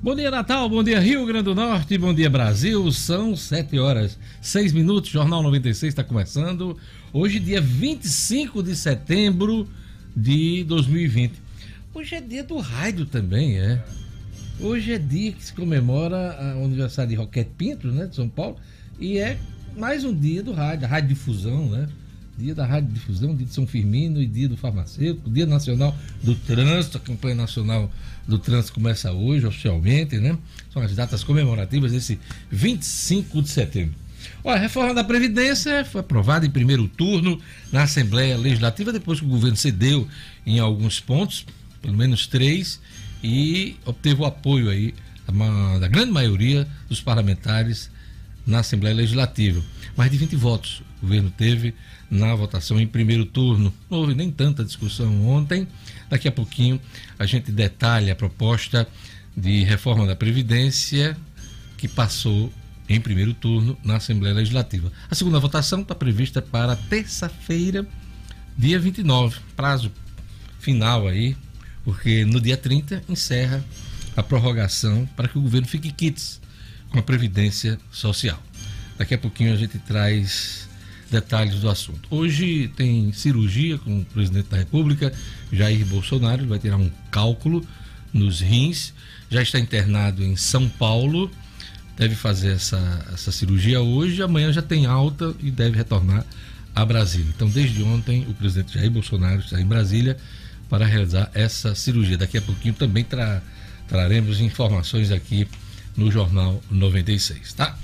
Bom dia, Natal. Bom dia, Rio Grande do Norte. Bom dia, Brasil. São 7 horas, 6 minutos. Jornal 96 está começando. Hoje, dia 25 de setembro de 2020. Hoje é dia do rádio também, é. Hoje é dia que se comemora o aniversário de Roquete Pinto, né, de São Paulo. E é mais um dia do rádio, a rádio difusão, né? Dia da Rádio Difusão, dia de São Firmino e dia do farmacêutico, dia nacional do trânsito, a campanha nacional do trânsito começa hoje, oficialmente, né? São as datas comemorativas desse 25 de setembro. Olha, a reforma da Previdência foi aprovada em primeiro turno na Assembleia Legislativa, depois que o governo cedeu em alguns pontos, pelo menos três, e obteve o apoio aí da grande maioria dos parlamentares na Assembleia Legislativa. Mais de 20 votos o governo teve na votação em primeiro turno. Não houve nem tanta discussão ontem. Daqui a pouquinho a gente detalha a proposta de reforma da Previdência que passou em primeiro turno na Assembleia Legislativa. A segunda votação está prevista para terça-feira, dia 29, prazo final aí, porque no dia 30 encerra a prorrogação para que o governo fique quites com a Previdência Social. Daqui a pouquinho a gente traz detalhes do assunto. Hoje tem cirurgia com o presidente da República, Jair Bolsonaro, ele vai tirar um cálculo nos rins, já está internado em São Paulo, deve fazer essa, essa cirurgia hoje, amanhã já tem alta e deve retornar a Brasília. Então, desde ontem, o presidente Jair Bolsonaro está em Brasília para realizar essa cirurgia. Daqui a pouquinho também tra traremos informações aqui no Jornal 96, tá?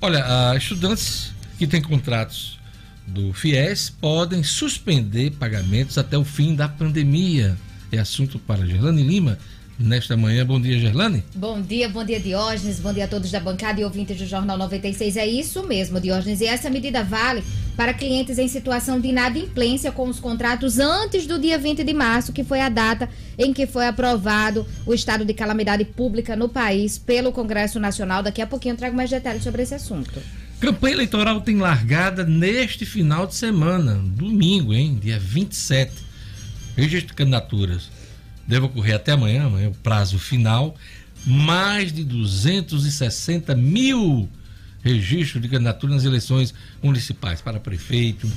Olha, estudantes que têm contratos do FIES podem suspender pagamentos até o fim da pandemia. É assunto para Gerlane Lima, nesta manhã. Bom dia, Gerlane. Bom dia, bom dia, Diógenes. Bom dia a todos da bancada e ouvintes do Jornal 96. É isso mesmo, Diógenes. E essa medida vale para clientes em situação de inadimplência com os contratos antes do dia 20 de março, que foi a data em que foi aprovado o estado de calamidade pública no país pelo Congresso Nacional. Daqui a pouquinho eu trago mais detalhes sobre esse assunto. Campanha eleitoral tem largada neste final de semana, domingo, hein? Dia 27. Registro de candidaturas deve ocorrer até amanhã, amanhã é o prazo final. Mais de 260 mil registros de candidatura nas eleições municipais para prefeito,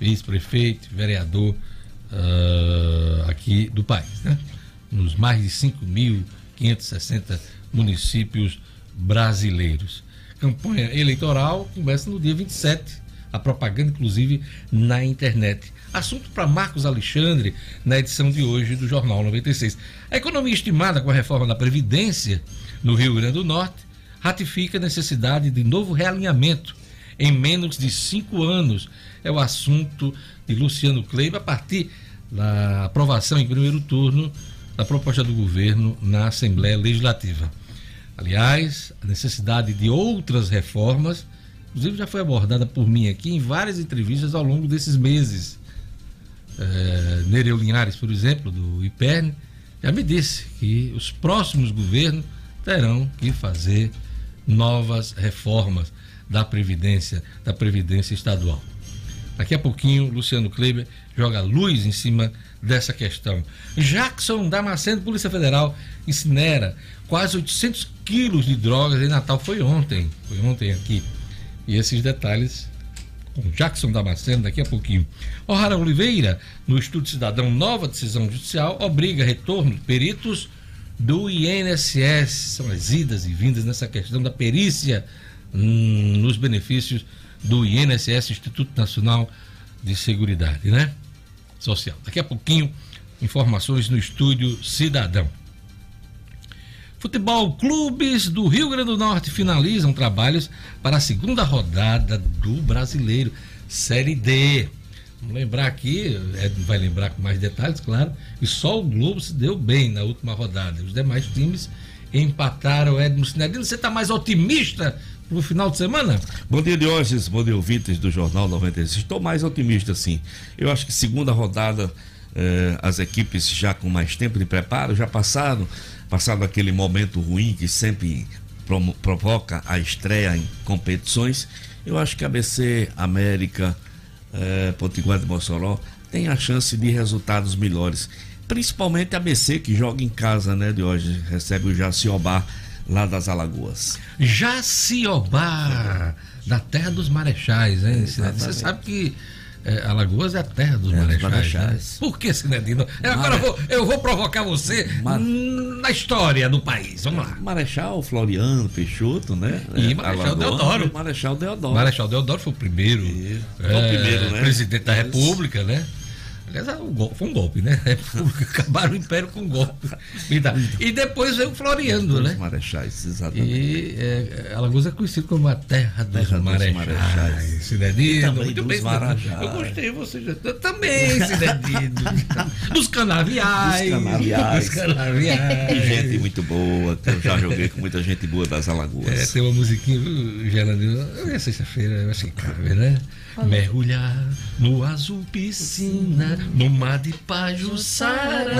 vice-prefeito, vereador uh, aqui do país, né? Nos mais de 5.560 municípios brasileiros. Campanha eleitoral começa no dia 27, a propaganda, inclusive, na internet. Assunto para Marcos Alexandre na edição de hoje do Jornal 96. A economia estimada com a reforma da Previdência no Rio Grande do Norte ratifica a necessidade de novo realinhamento em menos de cinco anos. É o assunto de Luciano Kleiber a partir da aprovação em primeiro turno da proposta do governo na Assembleia Legislativa. Aliás, a necessidade de outras reformas, inclusive já foi abordada por mim aqui em várias entrevistas ao longo desses meses. É, Nereu Linhares, por exemplo, do IPERN, já me disse que os próximos governos terão que fazer novas reformas da Previdência, da Previdência Estadual. Daqui a pouquinho, Luciano Kleber joga luz em cima dessa questão. Jackson Damasceno, Polícia Federal, incinera quase 800 quilos de drogas em Natal. Foi ontem, foi ontem aqui. E esses detalhes com Jackson Damasceno daqui a pouquinho. O'Hara Oliveira, no Estudo Cidadão, nova decisão judicial, obriga retorno de peritos do INSS. São as idas e vindas nessa questão da perícia hum, nos benefícios do INSS, Instituto Nacional de Seguridade, né? Social. Daqui a pouquinho, informações no Estúdio Cidadão. Futebol Clubes do Rio Grande do Norte finalizam trabalhos para a segunda rodada do Brasileiro Série D. Vamos lembrar aqui, Ed vai lembrar com mais detalhes, claro, que só o Globo se deu bem na última rodada. Os demais times empataram. Edmo Sinedino, você está mais otimista para o final de semana? Bom dia, Diógenes. Bom dia, ouvintes do Jornal 96. Estou mais otimista, sim. Eu acho que segunda rodada, eh, as equipes já com mais tempo de preparo, já passaram, passado aquele momento ruim que sempre provoca a estreia em competições. Eu acho que ABC, América, é, Potiguar de Mossoró tem a chance de resultados melhores. principalmente a BC que joga em casa, né, de hoje, recebe o Jaciobá lá das Alagoas. Jaciobá, da terra dos marechais, hein? Exatamente. Você sabe que é, Alagoas é a terra dos é, marechais. marechais. Né? Por que, Sinedino? Eu, agora eu vou, eu vou provocar você Mar... na história do país. Vamos lá. Marechal Floriano Peixoto, né? E é, Marechal Deodoro. Marechal Deodoro. Marechal Deodoro foi o primeiro. É, o primeiro, né? Presidente da República, né? Aliás, é foi um golpe, né? Acabaram o império com um golpe. E depois veio o Floriano, né? Marechais, exatamente. E é, Alagoas é conhecido como a terra dos terra marechais. marechais. Cidadino, muito bem. Marajás. Eu gostei, você já também, Cidadino. dos canaviais. Dos canaviais. Dos canaviais. gente muito boa, eu já joguei com muita gente boa das Alagoas. É, tem uma musiquinha, Geraldino, é sexta-feira, eu acho que cabe, né? Mergulhar no azul piscina, no mar de Pajuçara.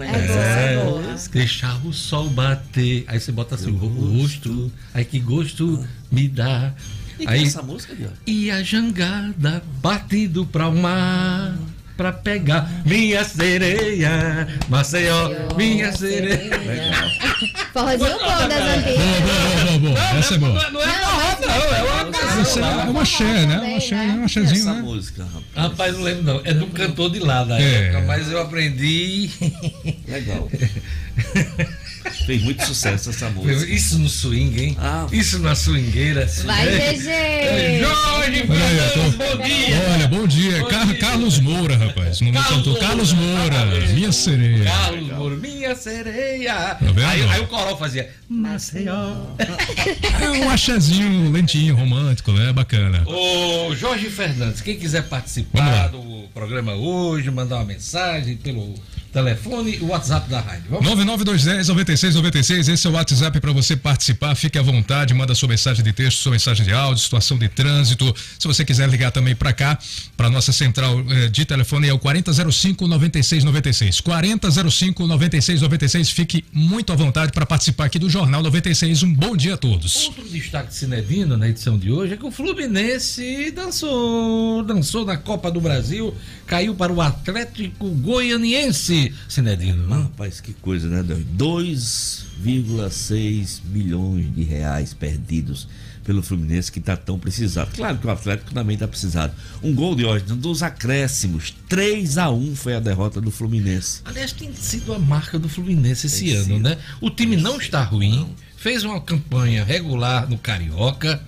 É, é, deixar o sol bater. Aí você bota assim, o rosto. Aí que gosto me dá. E aí, essa música, E a jangada batido para o mar pra pegar minha sereia. Maceió, minha sereia. Forrozinho bom das antigas. Boa, boa, boa, boa. Essa é boa. Não é forró, não. É uma canção. É uma axé, né? Uma axé, uma axézinho, né? Essa música, rapaz. Rapaz, não lembro não. É de um cantor de lá da é. época, mas eu aprendi. Legal. Fez muito sucesso essa música. Isso no swing, hein? Ah, Isso na swingueira. Vai, GG! É, Jorge Fernandes, bom dia! Olha, bom dia. Bom Car dia. Carlos Moura, rapaz. Não me cantou. Carlos Moura, minha sereia. Carlos Moura, minha sereia. Tá aí, aí, o coral fazia Maceió. É um axezinho lentinho, romântico, né? Bacana. Ô, Jorge Fernandes, quem quiser participar do programa hoje, mandar uma mensagem pelo telefone e o WhatsApp da rádio. Vamos? 99210-9696, esse é o WhatsApp para você participar. Fique à vontade, manda sua mensagem de texto, sua mensagem de áudio, situação de trânsito. Se você quiser ligar também para cá, para nossa central eh, de telefone é o 4005-9696. 4005-9696. Fique muito à vontade para participar aqui do Jornal 96. Um bom dia a todos. Outro destaque de Cinedino na edição de hoje é que o Fluminense dançou, dançou na Copa do Brasil, caiu para o Atlético Goianiense. Cinedino. Né? Rapaz, que coisa, né, 2,6 milhões de reais perdidos pelo Fluminense que está tão precisado. Claro que o Atlético também está precisado. Um gol de hoje dos acréscimos, 3 a 1 foi a derrota do Fluminense. Aliás, tem sido a marca do Fluminense esse tem ano, sido. né? O time não está ruim, não. fez uma campanha regular no Carioca,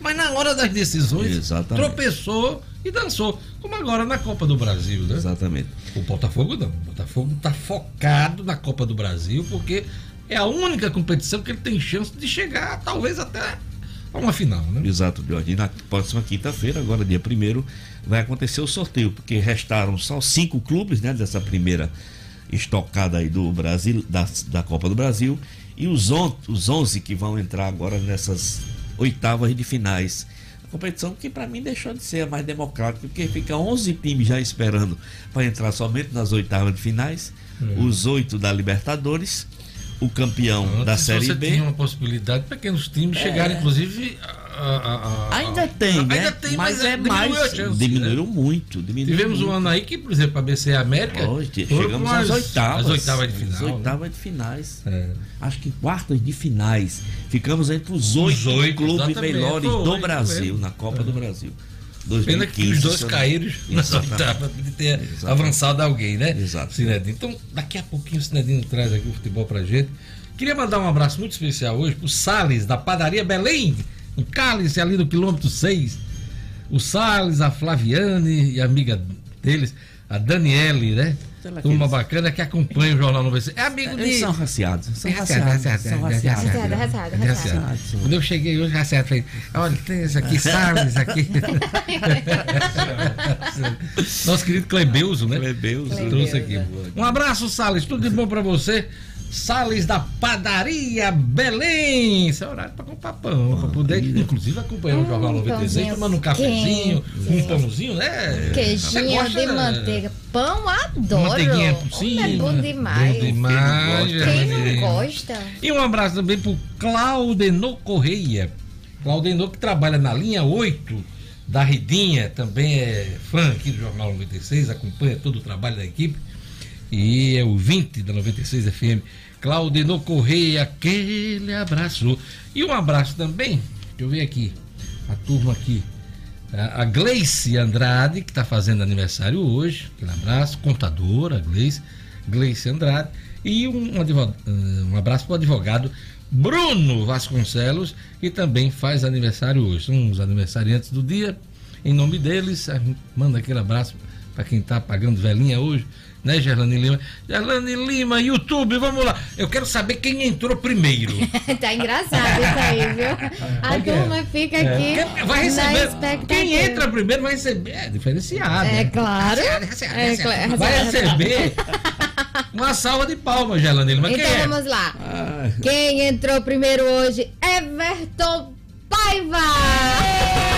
mas na hora das decisões Exatamente. tropeçou e dançou. Como agora na Copa do Brasil, né? Exatamente. O Botafogo não. O Botafogo está focado na Copa do Brasil porque é a única competição que ele tem chance de chegar, talvez até a uma final, né? Exato, Jorge. E na próxima quinta-feira, agora dia primeiro, vai acontecer o sorteio, porque restaram só cinco clubes, né, dessa primeira estocada aí do Brasil, da, da Copa do Brasil, e os, on, os 11 que vão entrar agora nessas oitavas de finais competição que para mim deixou de ser a mais democrática, porque fica 11 times já esperando para entrar somente nas oitavas de finais, uhum. os oito da Libertadores, o campeão Antes da Série você B. Tinha uma possibilidade de pequenos times é. chegarem, inclusive, a, a, ainda tem, né? Ainda tem, mas, mas é mais. Chance, diminuíram né? muito. Diminuiu Tivemos muito. um ano aí que, por exemplo, a BC América. Hoje, chegamos às oitavas. As oitavas de final. As oitavas né? de finais. É. Acho que quartas de finais. Ficamos entre os oito, clubes melhores foi, do Brasil, na Copa é. do Brasil. 2015, Pena que os dois caíram nas oitavas de ter Exatamente. avançado alguém, né? Exato. Então, daqui a pouquinho o Cinedino traz aqui o futebol pra gente. Queria mandar um abraço muito especial hoje pro Sales, da padaria Belém em Cálice, ali no quilômetro 6. O Salles, a Flaviane e a amiga deles, a Daniele, né? Uma bacana que acompanha o Jornal 96. É amigo de. Eles são raciados. São raciados. São raciados. Quando eu cheguei hoje, raciado, falei: olha, tem esse aqui, Salles aqui. Nosso querido Clebeuso, né? Clebeuso. Trouxe aqui. Um abraço, Salles. Tudo de bom pra você. Sales da Padaria Belém. Esse é horário para comprar pão, para poder, inclusive, acompanhar o Jornal 96, tomando um cafezinho, um pãozinho, né? Queijinho de manteiga. Pão, adoro. Manteiguinha por cima. É bom demais. Bom demais. Quem não gosta? E um abraço também pro Claudenor Correia. Claudenor que trabalha na linha 8 da Ridinha, também é fã aqui do Jornal 96, acompanha todo o trabalho da equipe e é o 20 da 96 FM. Claudino Correia, aquele abraço. E um abraço também, deixa eu ver aqui, a turma aqui. A Gleice Andrade, que está fazendo aniversário hoje, aquele abraço, contadora, Gleice, Gleice Andrade. E um, advogado, um abraço para o advogado Bruno Vasconcelos, que também faz aniversário hoje. São os aniversariantes do dia. Em nome deles, manda aquele abraço para quem está pagando velhinha hoje né, Gerlane Lima? Gerlane Lima, YouTube, vamos lá. Eu quero saber quem entrou primeiro. tá engraçado isso aí, viu? A turma fica é. aqui. Vai receber. Quem entra primeiro vai receber. É diferenciado. É claro. É, claro. Vai receber. Uma salva de palmas, Gerlane Lima. Então quem é? vamos lá. Quem entrou primeiro hoje? Everton Paiva!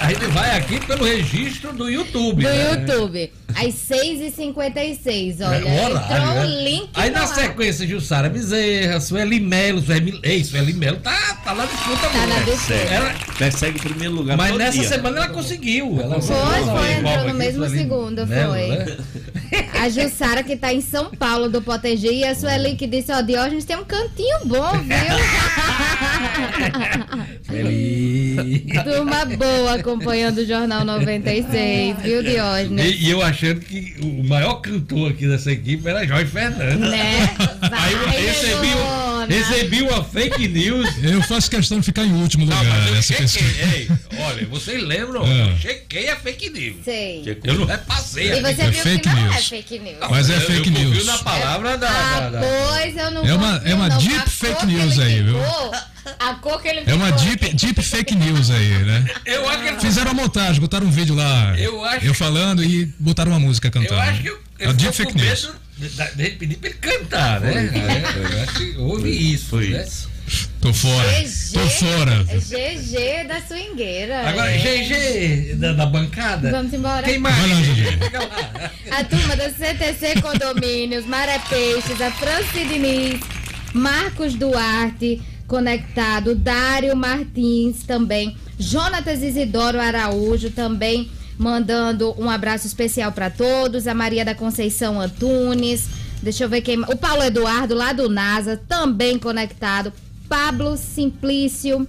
A gente vai aqui pelo registro do YouTube. Do né? YouTube. Às 6h56, olha. É, horário, entrou o link. Aí na sequência, Jussara Bezerra, Sueli Melo, Sueli, ei, Sueli Melo tá, tá lá disputa Tá na disputa. Ela persegue o primeiro lugar. Mas nessa dia. semana ela conseguiu. Ela foi, foi, entrou no mesmo segundo, Melo, foi. Né? A Jussara que tá em São Paulo do Potegi e a Sueli que disse, ó, Diógenes tem um cantinho bom, viu? Feliz. Turma boa acompanhando o Jornal 96, viu, Diógenes? E, e, eu achando que o maior cantor aqui dessa equipe era Jorge Fernandes. Né? Vai, Aí eu recebi, recebi uma fake news. Eu faço questão de ficar em último lugar nessa pesquisa. Ei, olha, vocês lembram? É. Eu chequei a fake news. Sei. Eu não repassei. E você é viu fake que não é news. Fake news. Mas é fake eu, eu news. na palavra da, ah, da, da... Pois eu não É uma, é uma deep fake news aí, viu? A cor que ele É uma deep, deep fake news aí, né? Eu acho que Fizeram a montagem, botaram um vídeo lá. Eu acho. Eu falando e botaram uma música cantando. Eu acho que eu, é deep fake news. De, de pedir pra ele cantar, né? É, eu acho que houve isso. Foi né? isso. Tô fora. GG, Tô fora. GG da swingueira. Agora, é. GG da, da, bancada. Vamos embora. Quem mais? Vai lá, GG. A turma da CTC Condomínios, Maré Peixes, a Franci Diniz, Marcos Duarte, conectado, Dário Martins também, Jonatas Isidoro Araújo também mandando um abraço especial para todos, a Maria da Conceição Antunes, deixa eu ver quem, o Paulo Eduardo lá do NASA também conectado, Pablo Simplício,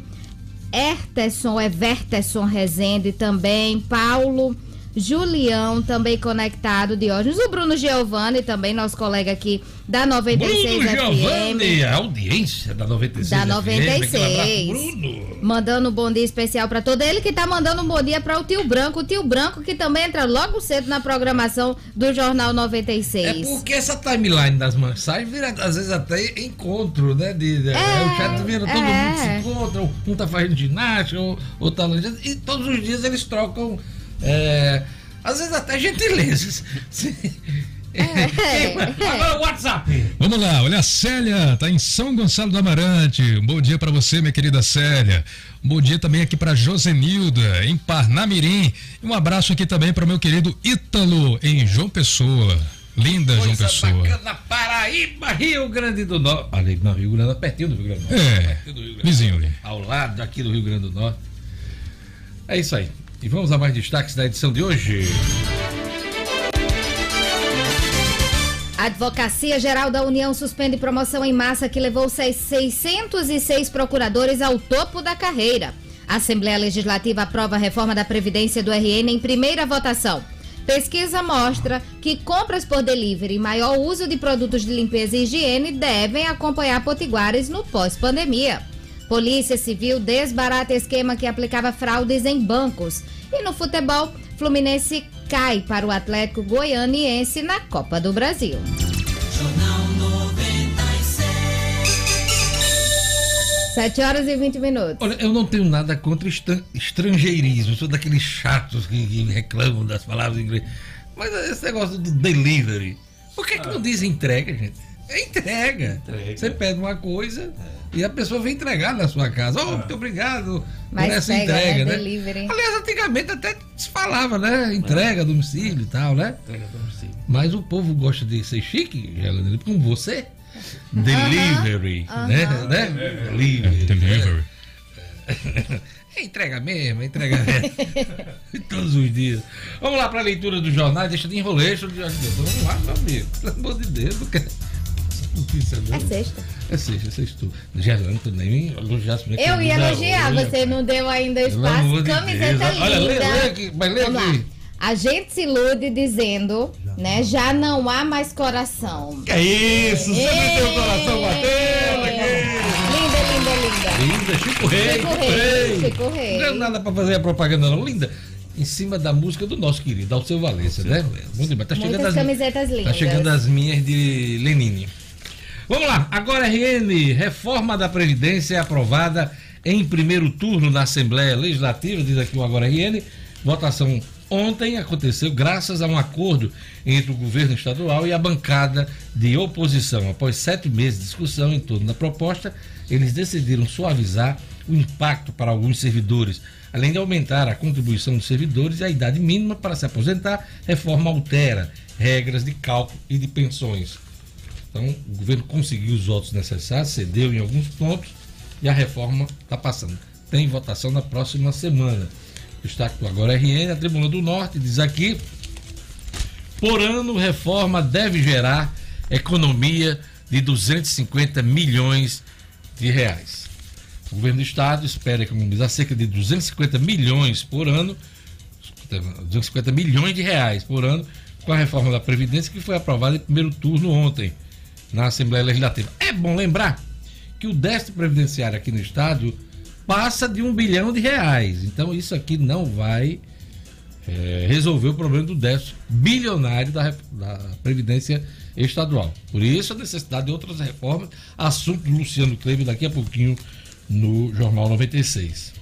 Erterson, Everterson Rezende também, Paulo Julião, também conectado, Diógenes. O Bruno Giovanni, também nosso colega aqui da 96 Bruno FM. Giovanni, a audiência da 96 Da 96. FM. Bruno. Mandando um bom dia especial para todo ele que tá mandando um bom dia para o Tio Branco. O Tio Branco que também entra logo cedo na programação do Jornal 96. É porque essa timeline das mensagens vira às vezes até encontro, né? De, de, é, o chat vira, todo é. mundo se encontra, um tá fazendo ginástica, ou, ou tá e todos os dias eles trocam é, às vezes até gentilezas. É, Agora o WhatsApp. Vamos lá, olha a Célia, tá em São Gonçalo do Amarante. Um bom dia para você, minha querida Célia. Um bom dia também aqui para Josenilda, em Parnamirim. E um abraço aqui também para meu querido Ítalo, em João Pessoa. Linda Coisa João Pessoa. Bacana, Paraíba, Rio Grande do Norte. Ali, não, Rio Grande, pertinho do Rio Grande do Norte. É, vizinho ali. Ao lado aqui do Rio Grande do Norte. É isso aí. E vamos a mais destaques da edição de hoje. A Advocacia Geral da União suspende promoção em massa que levou 606 procuradores ao topo da carreira. A Assembleia Legislativa aprova a reforma da Previdência do RN em primeira votação. Pesquisa mostra que compras por delivery e maior uso de produtos de limpeza e higiene devem acompanhar potiguares no pós-pandemia. Polícia Civil desbarata esquema que aplicava fraudes em bancos. E no futebol, Fluminense cai para o Atlético Goianiense na Copa do Brasil. Jornal 96. 7 horas e 20 minutos. Olha, eu não tenho nada contra estrangeirismo. Sou daqueles chatos que, que reclamam das palavras em inglês. Mas esse negócio do delivery. Por que, que não diz entrega, gente? É entrega. entrega. Você pede uma coisa. É e a pessoa vem entregar na sua casa. Oh, muito obrigado Mas por essa pega, entrega, né? né? Aliás, antigamente até se falava, né? Entrega a domicílio e tal, né? Entrega a domicílio. Mas o povo gosta de ser chique, como você. Delivery, uh -huh. né? Uh -huh. né? Delivery. É. É entrega mesmo, é entrega mesmo. Todos os dias. Vamos lá para a leitura dos jornais, deixa de enroleixo. Vamos lá, meu amigo. Pelo amor de Deus, não quer. Notícia, não. É sexta. É sexta, é sexta. Já não tô nem elogiasse Eu ia elogiar, você não deu ainda espaço. Camiseta de Olha, lê, lê aqui, mas lê Vamos aqui. Lá. A gente se ilude dizendo, né? Já não há mais coração. Que é isso? Você meteu o coração batendo Linda, linda, linda. Linda, Chico Rei. Chico Rei. Chico Rei. Não é nada pra fazer a propaganda, não. Linda em cima da música do nosso querido Alceu Valença, né? Muito bem. Tá chegando as, camisetas lindas. Tá chegando as minhas de Lenine. Vamos lá. Agora, RN, reforma da Previdência é aprovada em primeiro turno na Assembleia Legislativa, diz aqui o Agora RN. Votação ontem aconteceu graças a um acordo entre o governo estadual e a bancada de oposição. Após sete meses de discussão em torno da proposta, eles decidiram suavizar o impacto para alguns servidores, além de aumentar a contribuição dos servidores e a idade mínima para se aposentar. Reforma altera regras de cálculo e de pensões. Então, o governo conseguiu os votos necessários, cedeu em alguns pontos e a reforma está passando. Tem votação na próxima semana. Destaque Agora RN, a Tribuna do Norte diz aqui: por ano, reforma deve gerar economia de 250 milhões de reais. O governo do estado espera economizar cerca de 250 milhões por ano, 250 milhões de reais por ano, com a reforma da Previdência que foi aprovada em primeiro turno ontem na Assembleia Legislativa. É bom lembrar que o déficit previdenciário aqui no estado passa de um bilhão de reais. Então isso aqui não vai é, resolver o problema do déficit bilionário da, da Previdência Estadual. Por isso a necessidade de outras reformas, assunto do Luciano Kleber daqui a pouquinho no Jornal 96.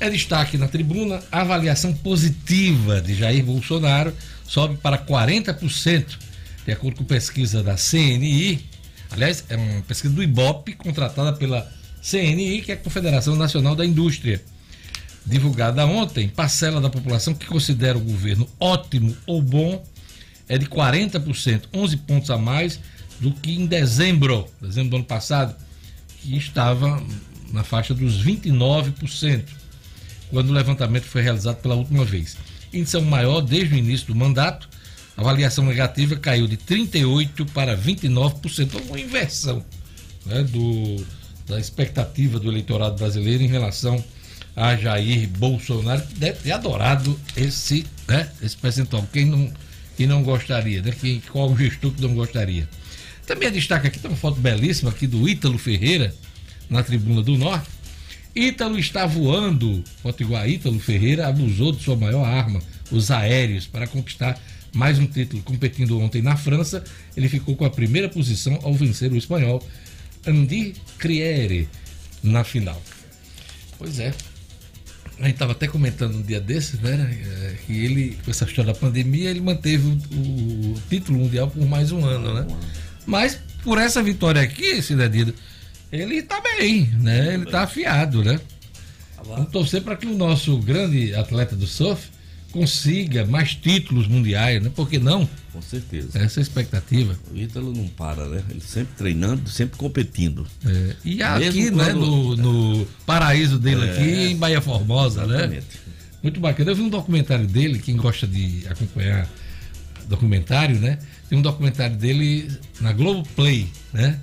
É destaque na tribuna, avaliação positiva de Jair Bolsonaro sobe para 40%, de acordo com pesquisa da CNI. Aliás, é uma pesquisa do IBOP, contratada pela CNI, que é a Confederação Nacional da Indústria. Divulgada ontem, parcela da população que considera o governo ótimo ou bom é de 40%, 11 pontos a mais do que em dezembro, dezembro do ano passado, que estava na faixa dos 29%, quando o levantamento foi realizado pela última vez. Índice é o maior desde o início do mandato. A avaliação negativa caiu de 38% para 29%, uma inversão né, do, da expectativa do eleitorado brasileiro em relação a Jair Bolsonaro, que deve ter adorado esse, né, esse percentual. Quem não, quem não gostaria, né? Quem, qual gestor que não gostaria? Também destaca aqui, tem uma foto belíssima aqui do Ítalo Ferreira, na tribuna do Norte. Ítalo está voando, Potiguar Ítalo Ferreira abusou de sua maior arma, os aéreos, para conquistar mais um título. Competindo ontem na França, ele ficou com a primeira posição ao vencer o espanhol Andy Criere na final. Pois é. A gente estava até comentando um dia desses, né? É, que ele, com essa história da pandemia, ele manteve o, o, título mundial por mais um ano, né? Mas por essa vitória aqui, Cidadino, ele está bem, né? Ele está afiado, né? Vamos torcer para que o nosso grande atleta do surf consiga mais títulos mundiais, né? Por que não? Com certeza. Essa é a expectativa. O Ítalo não para, né? Ele sempre treinando, sempre competindo. É. E aqui, né, no, no, paraíso dele é. aqui, em Bahia Formosa, né? Exatamente. né? Muito bacana. Eu vi um documentário dele, quem gosta de acompanhar documentário, né? Tem um documentário dele na Globo Play, né?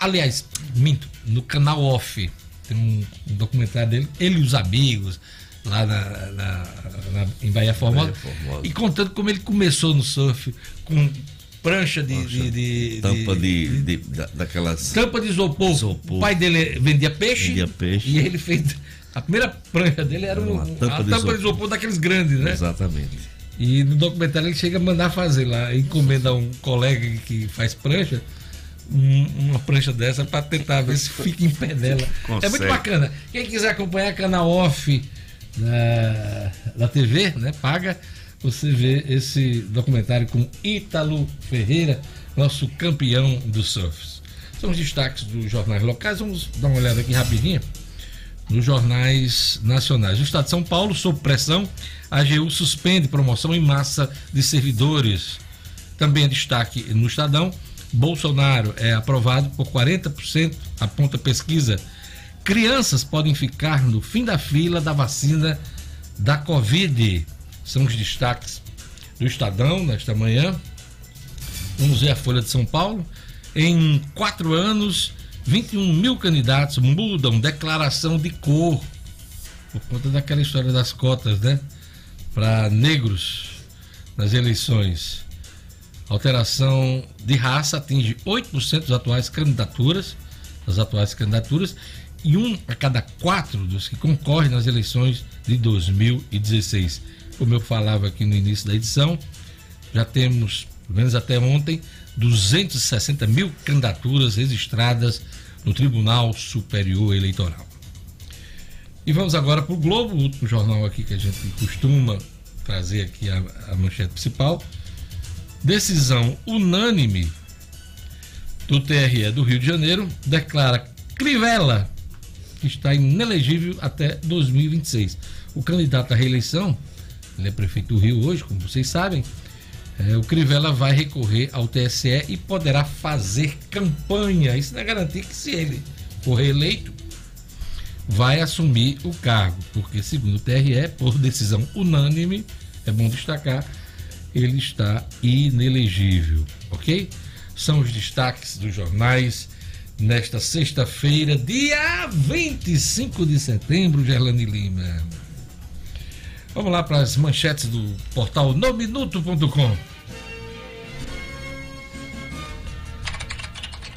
Aliás, minto, no canal Off. Tem um, um documentário dele, ele e os amigos, lá na, na, na, em Bahia Formosa, Bahia Formosa, e contando como ele começou no surf com prancha de, de, de tampa de, de, daquelas tampa de isopor. isopor. O pai dele vendia peixe, vendia peixe e ele fez a primeira prancha dele era, uma um, tampa, a de, tampa isopor. de isopor daqueles grandes, né? Exatamente. E no documentário ele chega a mandar fazer lá, encomenda a um colega que faz prancha um, uma prancha dessa para tentar ver se fica em pé dela. Consegue. É muito bacana. Quem quiser acompanhar canal off da, da TV, né? Paga. Você vê esse documentário com Ítalo Ferreira, nosso campeão dos surfs. São os destaques dos jornais locais. Vamos dar uma olhada aqui rapidinho nos jornais nacionais. O Estado de São Paulo, sob pressão, a AGU suspende promoção em massa de servidores. Também é destaque no Estadão. Bolsonaro é aprovado por 40%, aponta pesquisa Crianças podem ficar no fim da fila da vacina da Covid. São os destaques do Estadão nesta manhã. Vamos ver a Folha de São Paulo. Em quatro anos, 21 mil candidatos mudam declaração de cor por conta daquela história das cotas, né? Para negros nas eleições. Alteração de raça atinge 8% das atuais candidaturas, das atuais candidaturas, e um a cada quatro dos que concorrem nas eleições de 2016. Como eu falava aqui no início da edição, já temos, pelo menos até ontem, 260 mil candidaturas registradas no Tribunal Superior Eleitoral. E vamos agora para o Globo, o último jornal aqui que a gente costuma trazer aqui a, a manchete principal. Decisão unânime do TRE do Rio de Janeiro declara Crivella que está inelegível até 2026. O candidato à reeleição, ele é prefeito do Rio hoje, como vocês sabem, é, o Crivella vai recorrer ao TSE e poderá fazer campanha. Isso não é garantir que se ele for reeleito, vai assumir o cargo, porque segundo o TRE, por decisão unânime, é bom destacar, ele está inelegível, ok? São os destaques dos jornais nesta sexta-feira, dia 25 de setembro, Gerlane Lima. Vamos lá para as manchetes do portal nominuto.com.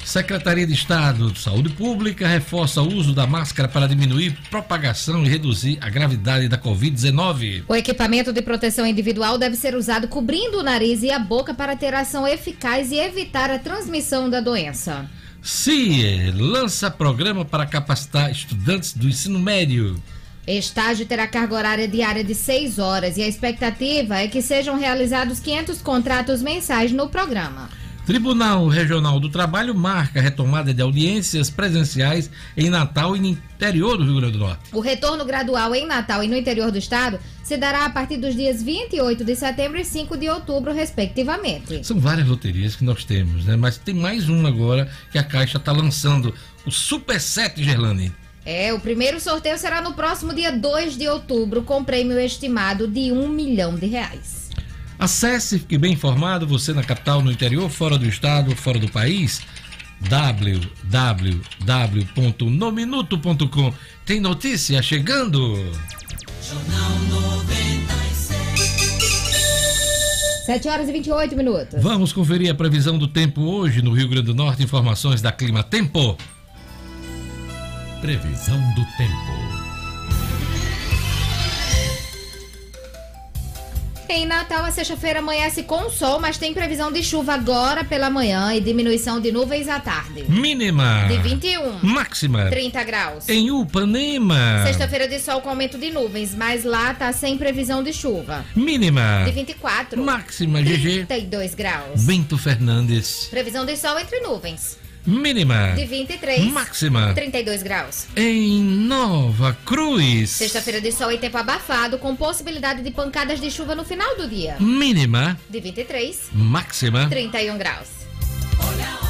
Secretaria de Estado de Saúde Pública reforça o uso da máscara para diminuir propagação e reduzir a gravidade da Covid-19. O equipamento de proteção individual deve ser usado cobrindo o nariz e a boca para ter ação eficaz e evitar a transmissão da doença. CIE lança programa para capacitar estudantes do ensino médio. Estágio terá carga horária diária de 6 horas e a expectativa é que sejam realizados 500 contratos mensais no programa. Tribunal Regional do Trabalho marca a retomada de audiências presenciais em Natal e no interior do Rio Grande do Norte. O retorno gradual em Natal e no interior do estado se dará a partir dos dias 28 de setembro e 5 de outubro, respectivamente. São várias loterias que nós temos, né? Mas tem mais uma agora que a Caixa está lançando, o Super 7 Gerlane. É, o primeiro sorteio será no próximo dia 2 de outubro, com prêmio estimado de um milhão de reais. Acesse, fique bem informado, você na capital, no interior, fora do estado, fora do país www.nominuto.com Tem notícia chegando? Jornal 96 7 horas e 28 minutos. Vamos conferir a previsão do tempo hoje no Rio Grande do Norte. Informações da Clima Tempo. Previsão do tempo. Em Natal, a sexta-feira amanhece com sol, mas tem previsão de chuva agora pela manhã e diminuição de nuvens à tarde. Mínima. De 21. Máxima. 30 graus. Em Upanema. Sexta-feira de sol com aumento de nuvens, mas lá tá sem previsão de chuva. Mínima. De 24. Máxima, GG. 32 graus. Bento Fernandes. Previsão de sol entre nuvens. Mínima. De 23. Máxima. 32 graus. Em Nova Cruz. Sexta-feira de sol e tempo abafado, com possibilidade de pancadas de chuva no final do dia. Mínima. De 23. Máxima. 31 graus. Olha a hora.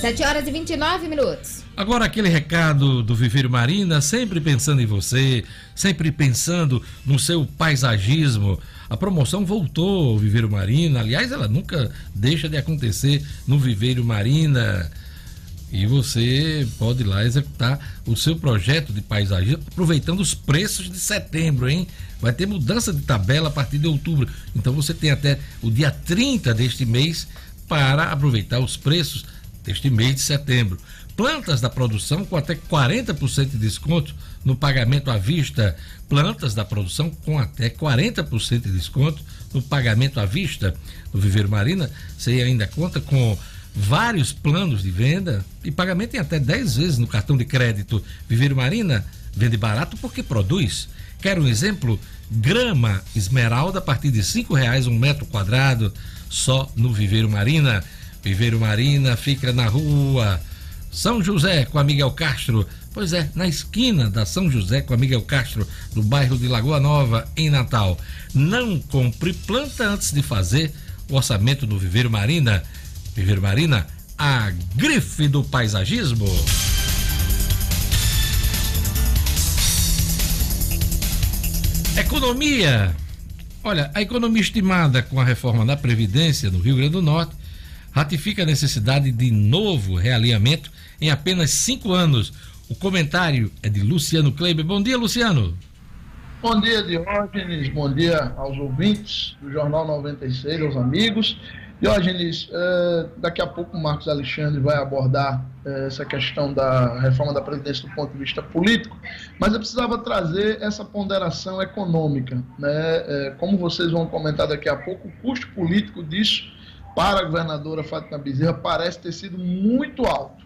7 horas e 29 minutos. Agora aquele recado do Viveiro Marina, sempre pensando em você, sempre pensando no seu paisagismo. A promoção voltou ao Viveiro Marina, aliás, ela nunca deixa de acontecer no Viveiro Marina. E você pode ir lá executar o seu projeto de paisagismo aproveitando os preços de setembro, hein? Vai ter mudança de tabela a partir de outubro. Então você tem até o dia 30 deste mês para aproveitar os preços deste mês de setembro. Plantas da produção com até 40% de desconto no pagamento à vista. Plantas da produção com até 40% de desconto no pagamento à vista. No Viveiro Marina, você ainda conta com vários planos de venda e pagamento em até 10 vezes no cartão de crédito. Viveiro Marina vende barato porque produz. Quer um exemplo? Grama esmeralda a partir de cinco reais um metro quadrado só no Viveiro Marina. Viveiro Marina fica na rua São José com a Miguel Castro. Pois é, na esquina da São José com a Miguel Castro, no bairro de Lagoa Nova, em Natal. Não compre planta antes de fazer o orçamento do Viveiro Marina. Viveiro Marina, a grife do paisagismo. Economia. Olha, a economia estimada com a reforma da Previdência no Rio Grande do Norte ratifica a necessidade de novo realinhamento em apenas cinco anos. O comentário é de Luciano Kleiber. Bom dia, Luciano. Bom dia, Diógenes. Bom dia aos ouvintes do Jornal 96, aos amigos. Diógenes, eh, daqui a pouco o Marcos Alexandre vai abordar eh, essa questão da reforma da Previdência do ponto de vista político, mas eu precisava trazer essa ponderação econômica. Né? Eh, como vocês vão comentar daqui a pouco, o custo político disso para a governadora Fátima Bezerra parece ter sido muito alto.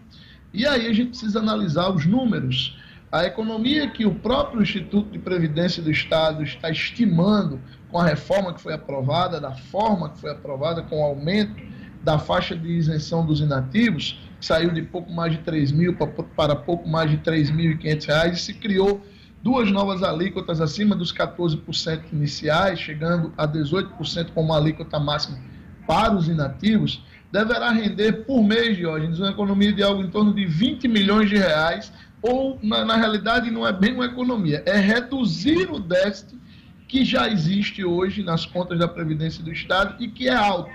E aí a gente precisa analisar os números. A economia que o próprio Instituto de Previdência do Estado está estimando com a reforma que foi aprovada, da forma que foi aprovada, com o aumento da faixa de isenção dos inativos, que saiu de pouco mais de 3 mil para pouco mais de 3.500 reais e se criou duas novas alíquotas acima dos 14% iniciais, chegando a 18% como alíquota máxima para os inativos, deverá render por mês, Diógenes, uma economia de algo em torno de 20 milhões de reais, ou, na, na realidade, não é bem uma economia, é reduzir o déficit que já existe hoje nas contas da Previdência do Estado e que é alto.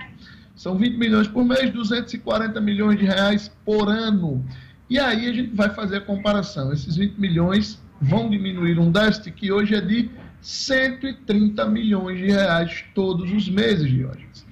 São 20 milhões por mês, 240 milhões de reais por ano. E aí a gente vai fazer a comparação. Esses 20 milhões vão diminuir um déficit que hoje é de 130 milhões de reais todos os meses, Diógenes.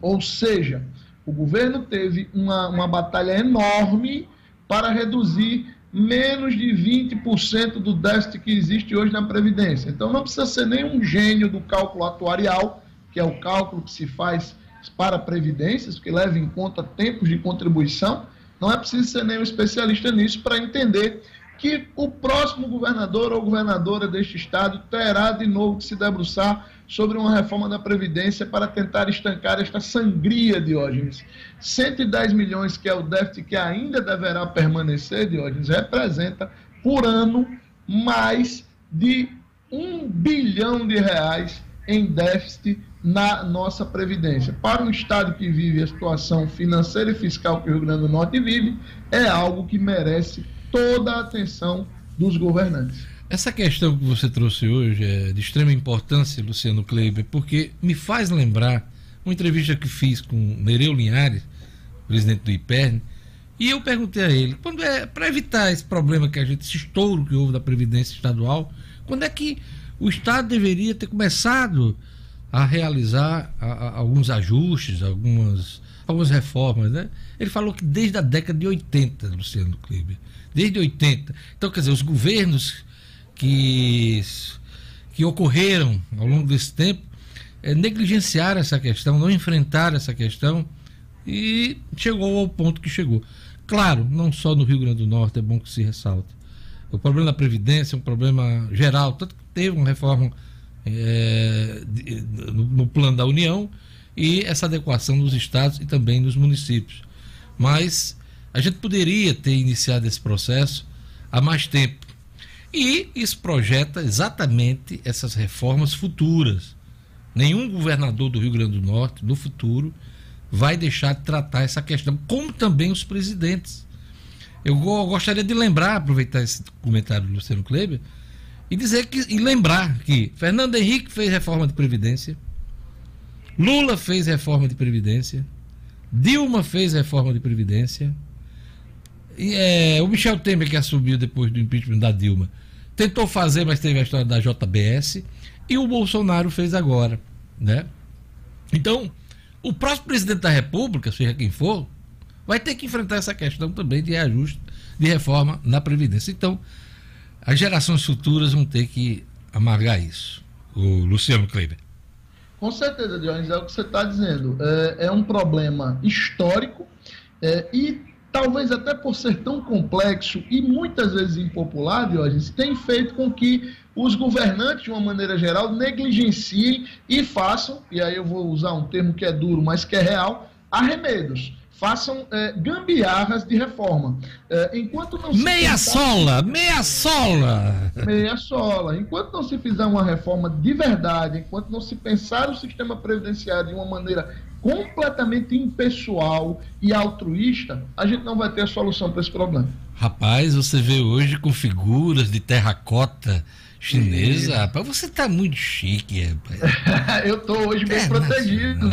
Ou seja, o governo teve uma, uma batalha enorme para reduzir menos de 20% do déficit que existe hoje na Previdência. Então não precisa ser nenhum gênio do cálculo atuarial, que é o cálculo que se faz para previdências, que leva em conta tempos de contribuição. Não é preciso ser nenhum especialista nisso para entender que o próximo governador ou governadora deste estado terá de novo que se debruçar sobre uma reforma da Previdência para tentar estancar esta sangria, Diógenes. 110 milhões, que é o déficit que ainda deverá permanecer, Diógenes, representa por ano mais de um bilhão de reais em déficit na nossa Previdência. Para um Estado que vive a situação financeira e fiscal que o Rio Grande do Norte vive, é algo que merece toda a atenção dos governantes. Essa questão que você trouxe hoje é de extrema importância, Luciano Kleiber, porque me faz lembrar uma entrevista que fiz com Nereu Linhares, presidente do IPERN, e eu perguntei a ele, quando é para evitar esse problema que a gente, esse estouro que houve da Previdência Estadual, quando é que o Estado deveria ter começado a realizar a, a, alguns ajustes, algumas, algumas reformas, né? Ele falou que desde a década de 80, Luciano Kleber, desde 80. Então, quer dizer, os governos que, que ocorreram ao longo desse tempo é, negligenciaram essa questão, não enfrentaram essa questão e chegou ao ponto que chegou. Claro, não só no Rio Grande do Norte, é bom que se ressalte. O problema da Previdência é um problema geral, tanto que teve uma reforma é, no, no plano da União e essa adequação nos estados e também nos municípios. Mas a gente poderia ter iniciado esse processo há mais tempo. E isso projeta exatamente essas reformas futuras. Nenhum governador do Rio Grande do Norte, no futuro, vai deixar de tratar essa questão, como também os presidentes. Eu gostaria de lembrar, aproveitar esse comentário do Luciano Kleber, e dizer que e lembrar que Fernando Henrique fez reforma de previdência, Lula fez reforma de previdência, Dilma fez reforma de previdência, e, é, o Michel Temer que assumiu depois do impeachment da Dilma tentou fazer, mas teve a história da JBS, e o Bolsonaro fez agora, né? Então, o próximo presidente da República, seja quem for, vai ter que enfrentar essa questão também de reajuste, de reforma na Previdência. Então, as gerações futuras vão ter que amargar isso. O Luciano Kleber. Com certeza, Dionis, é o que você está dizendo. É, é, um problema histórico é, e talvez até por ser tão complexo e muitas vezes impopular, Diógenes, tem feito com que os governantes, de uma maneira geral, negligenciem e façam, e aí eu vou usar um termo que é duro, mas que é real, arremedos. façam é, gambiarras de reforma. É, enquanto não meia pensar... sola, meia sola. Meia sola. Enquanto não se fizer uma reforma de verdade, enquanto não se pensar o sistema previdenciário de uma maneira completamente impessoal e altruísta, a gente não vai ter a solução para esse problema. Rapaz, você vê hoje com figuras de terracota chinesa, rapaz, você tá muito chique, rapaz. eu tô hoje bem protegido.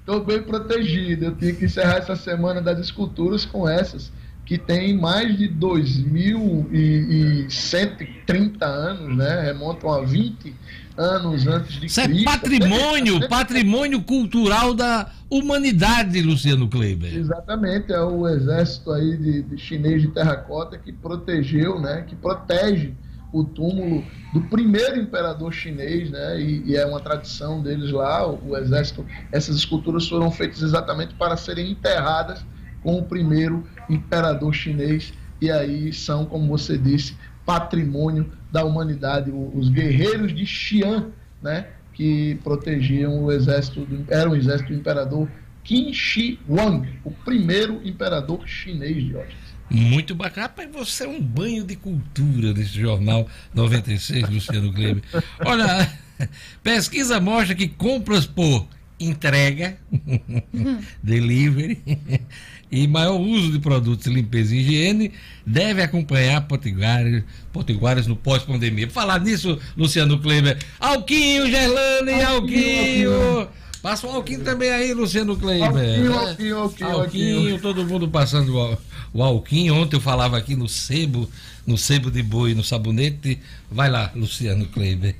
Estou bem protegido. Eu tinha que encerrar essa semana das esculturas com essas, que tem mais de 2.130 anos, né? Remontam a 20 anos antes de Isso é Cristo. é patrimônio, patrimônio cultural da humanidade, Luciano Kleber. Exatamente, é o exército aí de, de chinês de terracota que protegeu, né? Que protege o túmulo do primeiro imperador chinês, né? E, e, é uma tradição deles lá, o, o, exército. Essas esculturas foram feitas exatamente para serem enterradas com o primeiro imperador chinês e aí são, como você disse, patrimônio da humanidade, os guerreiros de Xi'an, né? Que protegiam o exército, do, era o exército do imperador Qin Shi Huang, o primeiro imperador chinês de hoje. Muito bacana. Rapaz, você é um banho de cultura nesse jornal 96, Luciano Kleber. Olha, pesquisa mostra que compras por entrega, delivery e maior uso de produtos de limpeza e higiene deve acompanhar potiguares, potiguares no pós-pandemia. Falar nisso, Luciano Kleber. Alquinho, Gerlane, Alquinho. Alquinho. Passa o Alquinho também aí, Luciano Kleber. Alquinho, Alquinho, Alquinho, Alquinho. todo mundo passando o, o Alquinho. Ontem eu falava aqui no sebo, no sebo de boi, no sabonete. Vai lá, Luciano Kleber.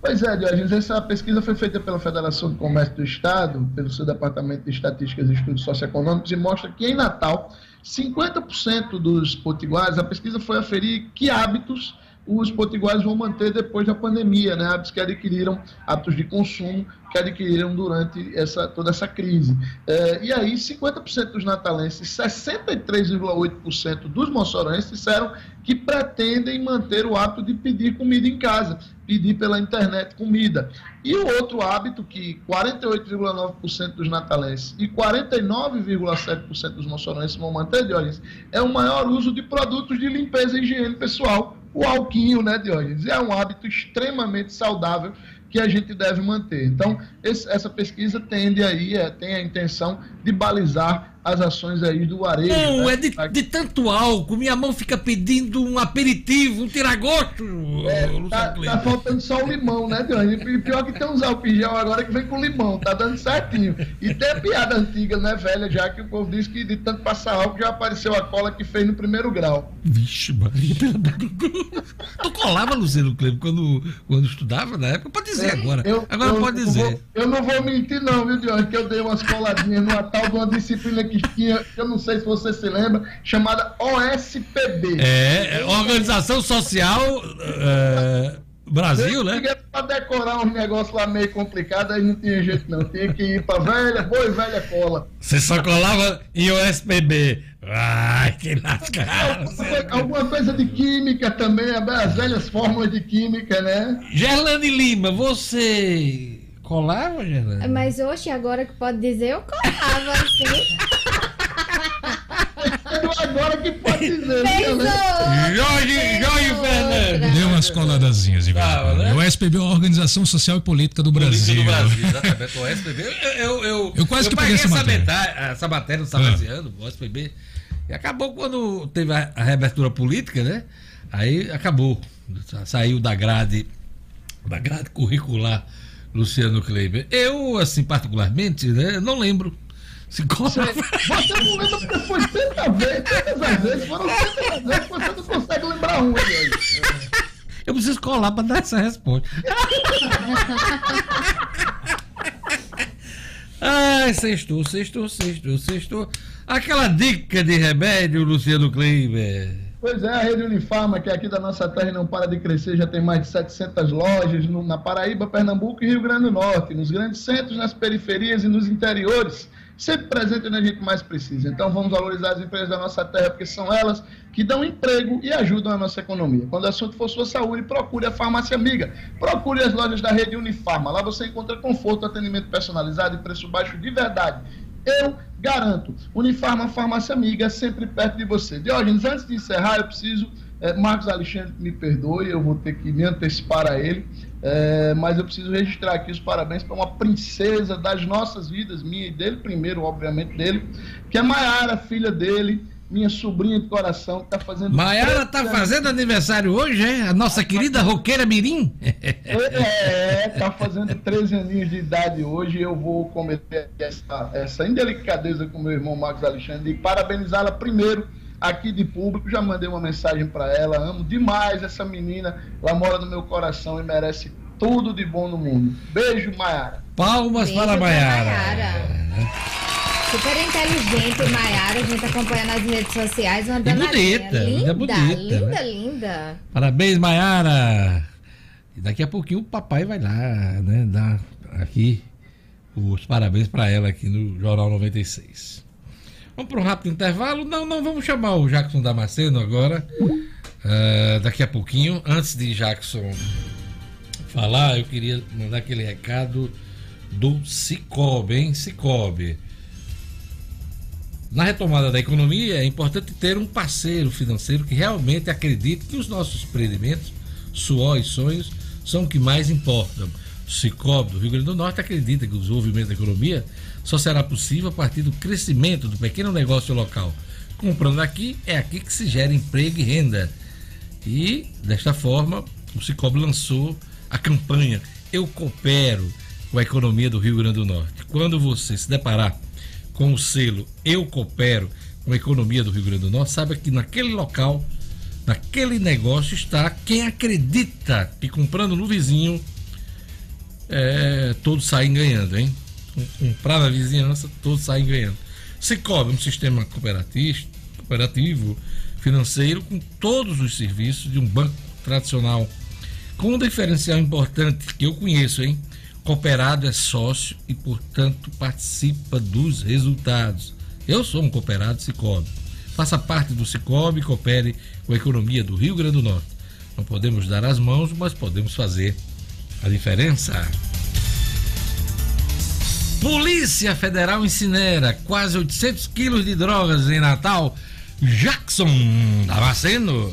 Pois é, Diógenes, essa pesquisa foi feita pela Federação do Comércio do Estado, pelo seu Departamento de Estatísticas e Estudos Socioeconômicos, e mostra que em Natal, 50% dos potiguares, a pesquisa foi aferir que hábitos os potiguares vão manter depois da pandemia, né? hábitos que adquiriram, hábitos de consumo que adquiriram durante essa, toda essa crise. É, e aí, 50% dos natalenses, 63,8% dos moçorenses disseram que pretendem manter o hábito de pedir comida em casa, pedir pela internet comida. E o outro hábito que 48,9% dos natalenses e 49,7% dos moçorenses vão manter, é o maior uso de produtos de limpeza e higiene pessoal, o alquinho, né, Diógenes? É um hábito extremamente saudável que a gente deve manter. Então, esse, essa pesquisa tende aí, é, tem a intenção de balizar as ações aí do areia. Não, né? é de, de, tanto álcool, minha mão fica pedindo um aperitivo, um tiragosto. É, tá, tá, faltando só o limão, né, Deus? E pior que tem uns álcool gel agora que vem com limão, tá dando certinho. E tem a piada antiga, né, velha, já que o povo diz que de tanto passar álcool já apareceu a cola que fez no primeiro grau. Vixe, Maria, pelo amor de Deus. Tu colava, Luciano Cleber, quando, quando estudava na época? Pode dizer é, agora. Eu, agora eu, pode dizer. Vou, eu não vou mentir, não, viu, Deus? Que eu dei umas coladinhas numa tal de uma disciplina que tinha, eu não sei se você se lembra, chamada OSPB. É, é Organização Social é, Brasil, né? Pra decorar um negócio lá meio complicado, aí não tinha jeito não. Tinha que ir pra velha, boa e velha cola. Você só colava em OSPB. Ai, que lascado. Alguma coisa de química também, as velhas fórmulas de química, né? Gerlane Lima, você colava, Gerlane? Mas hoje, agora que pode dizer, eu colava, agora que pode dizer. Jorge, Jorge Fernandes. Deu umas coladazinhas de verdade. Ah, né? O SPB é a Organização Social e Política do Brasil. Do Brasil, exatamente. O SPB, eu, eu, eu, eu quase eu que peguei essa matéria. Metade, essa matéria do Salesiano, ah. o SPB. E acabou quando teve a, a reabertura política, né? Aí acabou. Saiu da grade, da grade curricular Luciano Kleiber. Eu, assim, particularmente, né, não lembro se Você, você não lembra porque foi tanta vez, tantas vezes, foram tantas vezes que você não consegue lembrar um aí. Eu preciso colar para dar essa resposta. Ai, sextou, sextou, sextou, sextou. Aquela dica de remédio, Luciano Kleiber. Pois é, a rede Unifarma, que é aqui da nossa terra não para de crescer, já tem mais de 700 lojas no, na Paraíba, Pernambuco e Rio Grande do Norte, nos grandes centros, nas periferias e nos interiores sempre presente onde a gente mais precisa. Então vamos valorizar as empresas da nossa terra, porque são elas que dão emprego e ajudam a nossa economia. Quando o assunto for sua saúde, procure a farmácia amiga. Procure as lojas da rede Unifarma. Lá você encontra conforto, atendimento personalizado e preço baixo de verdade. Eu garanto. Unifarma Farmácia Amiga, sempre perto de você. Diógenes, antes de encerrar, eu preciso. É, Marcos Alexandre, me perdoe, eu vou ter que me antecipar a ele, é, mas eu preciso registrar aqui os parabéns para uma princesa das nossas vidas, minha e dele, primeiro, obviamente, dele, que é Maiara, filha dele, minha sobrinha de coração, que está fazendo. Maiara está fazendo aniversário hoje, é? A nossa querida roqueira Mirim? É, está fazendo 13 aninhos de idade hoje. Eu vou cometer essa, essa indelicadeza com meu irmão Marcos Alexandre e parabenizá-la primeiro aqui de público. Já mandei uma mensagem para ela. Amo demais essa menina. Ela mora no meu coração e merece tudo de bom no mundo. Beijo, Maiara. Palmas Beijo para pra Maiara. Super inteligente, Maiara. A gente acompanha nas redes sociais. Uma danadinha. bonita, Linda, linda, bonita, linda, né? linda. Parabéns, Maiara. E daqui a pouquinho o papai vai lá, né, dar aqui os parabéns para ela aqui no Jornal 96. Vamos para um rápido intervalo? Não, não, vamos chamar o Jackson Damasceno agora. Ah, daqui a pouquinho. Antes de Jackson falar, eu queria mandar aquele recado do Cicobi, hein? Cicobi. Na retomada da economia, é importante ter um parceiro financeiro que realmente acredite que os nossos empreendimentos, suor e sonhos são o que mais importam. O Cicobi do Rio Grande do Norte acredita que o desenvolvimento da economia só será possível a partir do crescimento do pequeno negócio local. Comprando aqui, é aqui que se gera emprego e renda. E, desta forma, o Cicobi lançou a campanha Eu Coopero com a economia do Rio Grande do Norte. Quando você se deparar com o selo Eu Coopero com a economia do Rio Grande do Norte, saiba que naquele local, naquele negócio está quem acredita que comprando no vizinho, é, todos saem ganhando, hein? Comprar na vizinhança, todos saem ganhando. Cicobi, um sistema cooperativo financeiro com todos os serviços de um banco tradicional, com um diferencial importante que eu conheço, hein? Cooperado é sócio e, portanto, participa dos resultados. Eu sou um cooperado Cicobi. Faça parte do Cicobi e coopere com a economia do Rio Grande do Norte. Não podemos dar as mãos, mas podemos fazer a diferença. Polícia Federal incinera quase 800 quilos de drogas em Natal. Jackson Damasceno.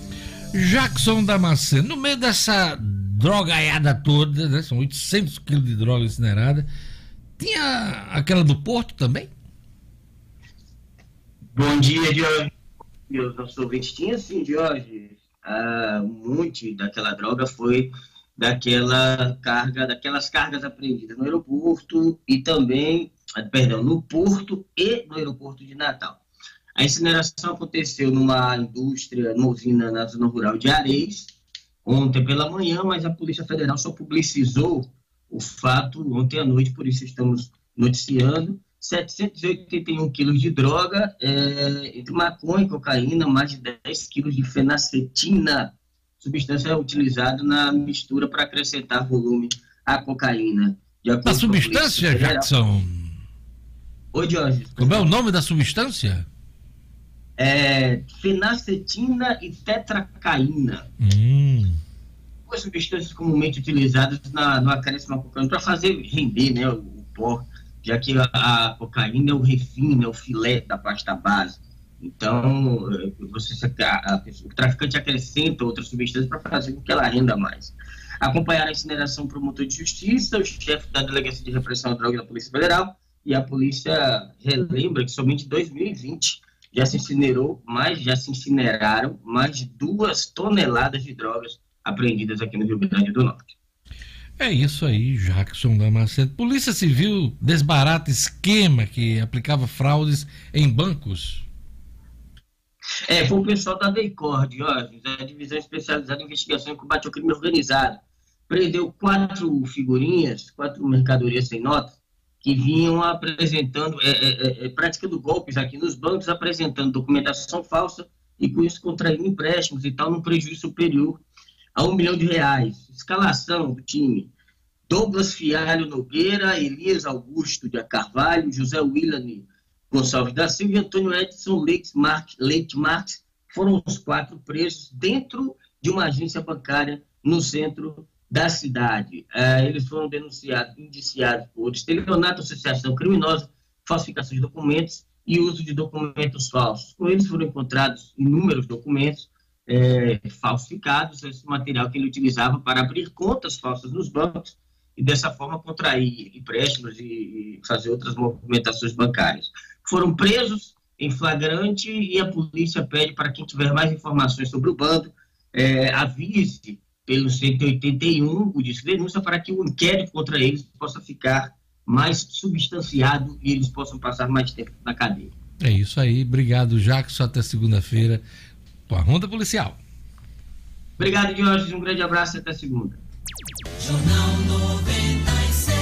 Jackson Damasceno, no meio dessa drogaiada toda, né, são 800 quilos de droga incinerada, tinha aquela do Porto também? Bom dia, Jorge. Meus nossos ouvintes. Tinha sim, Jorge. Ah, muito daquela droga foi daquela carga, daquelas cargas apreendidas no aeroporto e também, ah, perdão, no porto e no aeroporto de Natal. A incineração aconteceu numa indústria, numa usina na zona rural de Areis, ontem pela manhã, mas a Polícia Federal só publicizou o fato ontem à noite, por isso estamos noticiando. 781 quilos de droga, é, entre maconha e cocaína, mais de 10 quilos de fenacetina, substância utilizada na mistura para acrescentar volume à cocaína. A substância. Jackson? Oi, Jorge. Como é o nome da substância? É, fenacetina e tetracaína. Hum. duas substâncias comumente utilizadas na, no acréscimo à cocaína para fazer render né, o, o pó, já que a, a cocaína é o refino, é o filé da pasta base. Então, eh, você, a, a o traficante acrescenta outras substâncias para fazer com que ela renda mais. Acompanhar a incineração promotor de justiça, o chefe da Delegacia de Repressão à Droga da Polícia Federal, e a polícia relembra que somente em 2020 já se incinerou mais, já se incineraram mais de duas toneladas de drogas apreendidas aqui no Rio Grande do Norte. É isso aí, Jackson Damasceno. Polícia Civil desbarata esquema que aplicava fraudes em bancos. É, foi o pessoal da DEICOR, Jorge, a Divisão Especializada em Investigação e Combate ao Crime Organizado. Prendeu quatro figurinhas, quatro mercadorias sem nota, que vinham apresentando, é, é, é, praticando golpes aqui nos bancos, apresentando documentação falsa e com isso contraindo empréstimos e tal, num prejuízo superior a um milhão de reais. Escalação do time. Douglas Fialho Nogueira, Elias Augusto de Carvalho, José William Gonçalves da Silva e Antônio Edson Leite Marques, Leite Marques foram os quatro presos dentro de uma agência bancária no centro da cidade. É, eles foram denunciados, indiciados por estelionato, associação criminosa, falsificação de documentos e uso de documentos falsos. Com eles foram encontrados inúmeros documentos é, falsificados, esse material que ele utilizava para abrir contas falsas nos bancos e dessa forma contrair empréstimos e, e fazer outras movimentações bancárias. Foram presos em flagrante e a polícia pede para quem tiver mais informações sobre o bando, é, avise pelo 181 o disco de denúncia para que o inquérito contra eles possa ficar mais substanciado e eles possam passar mais tempo na cadeia. É isso aí. Obrigado, Jackson. Até segunda-feira com a Ronda Policial. Obrigado, Jorge. Um grande abraço e até segunda. Jornal 96.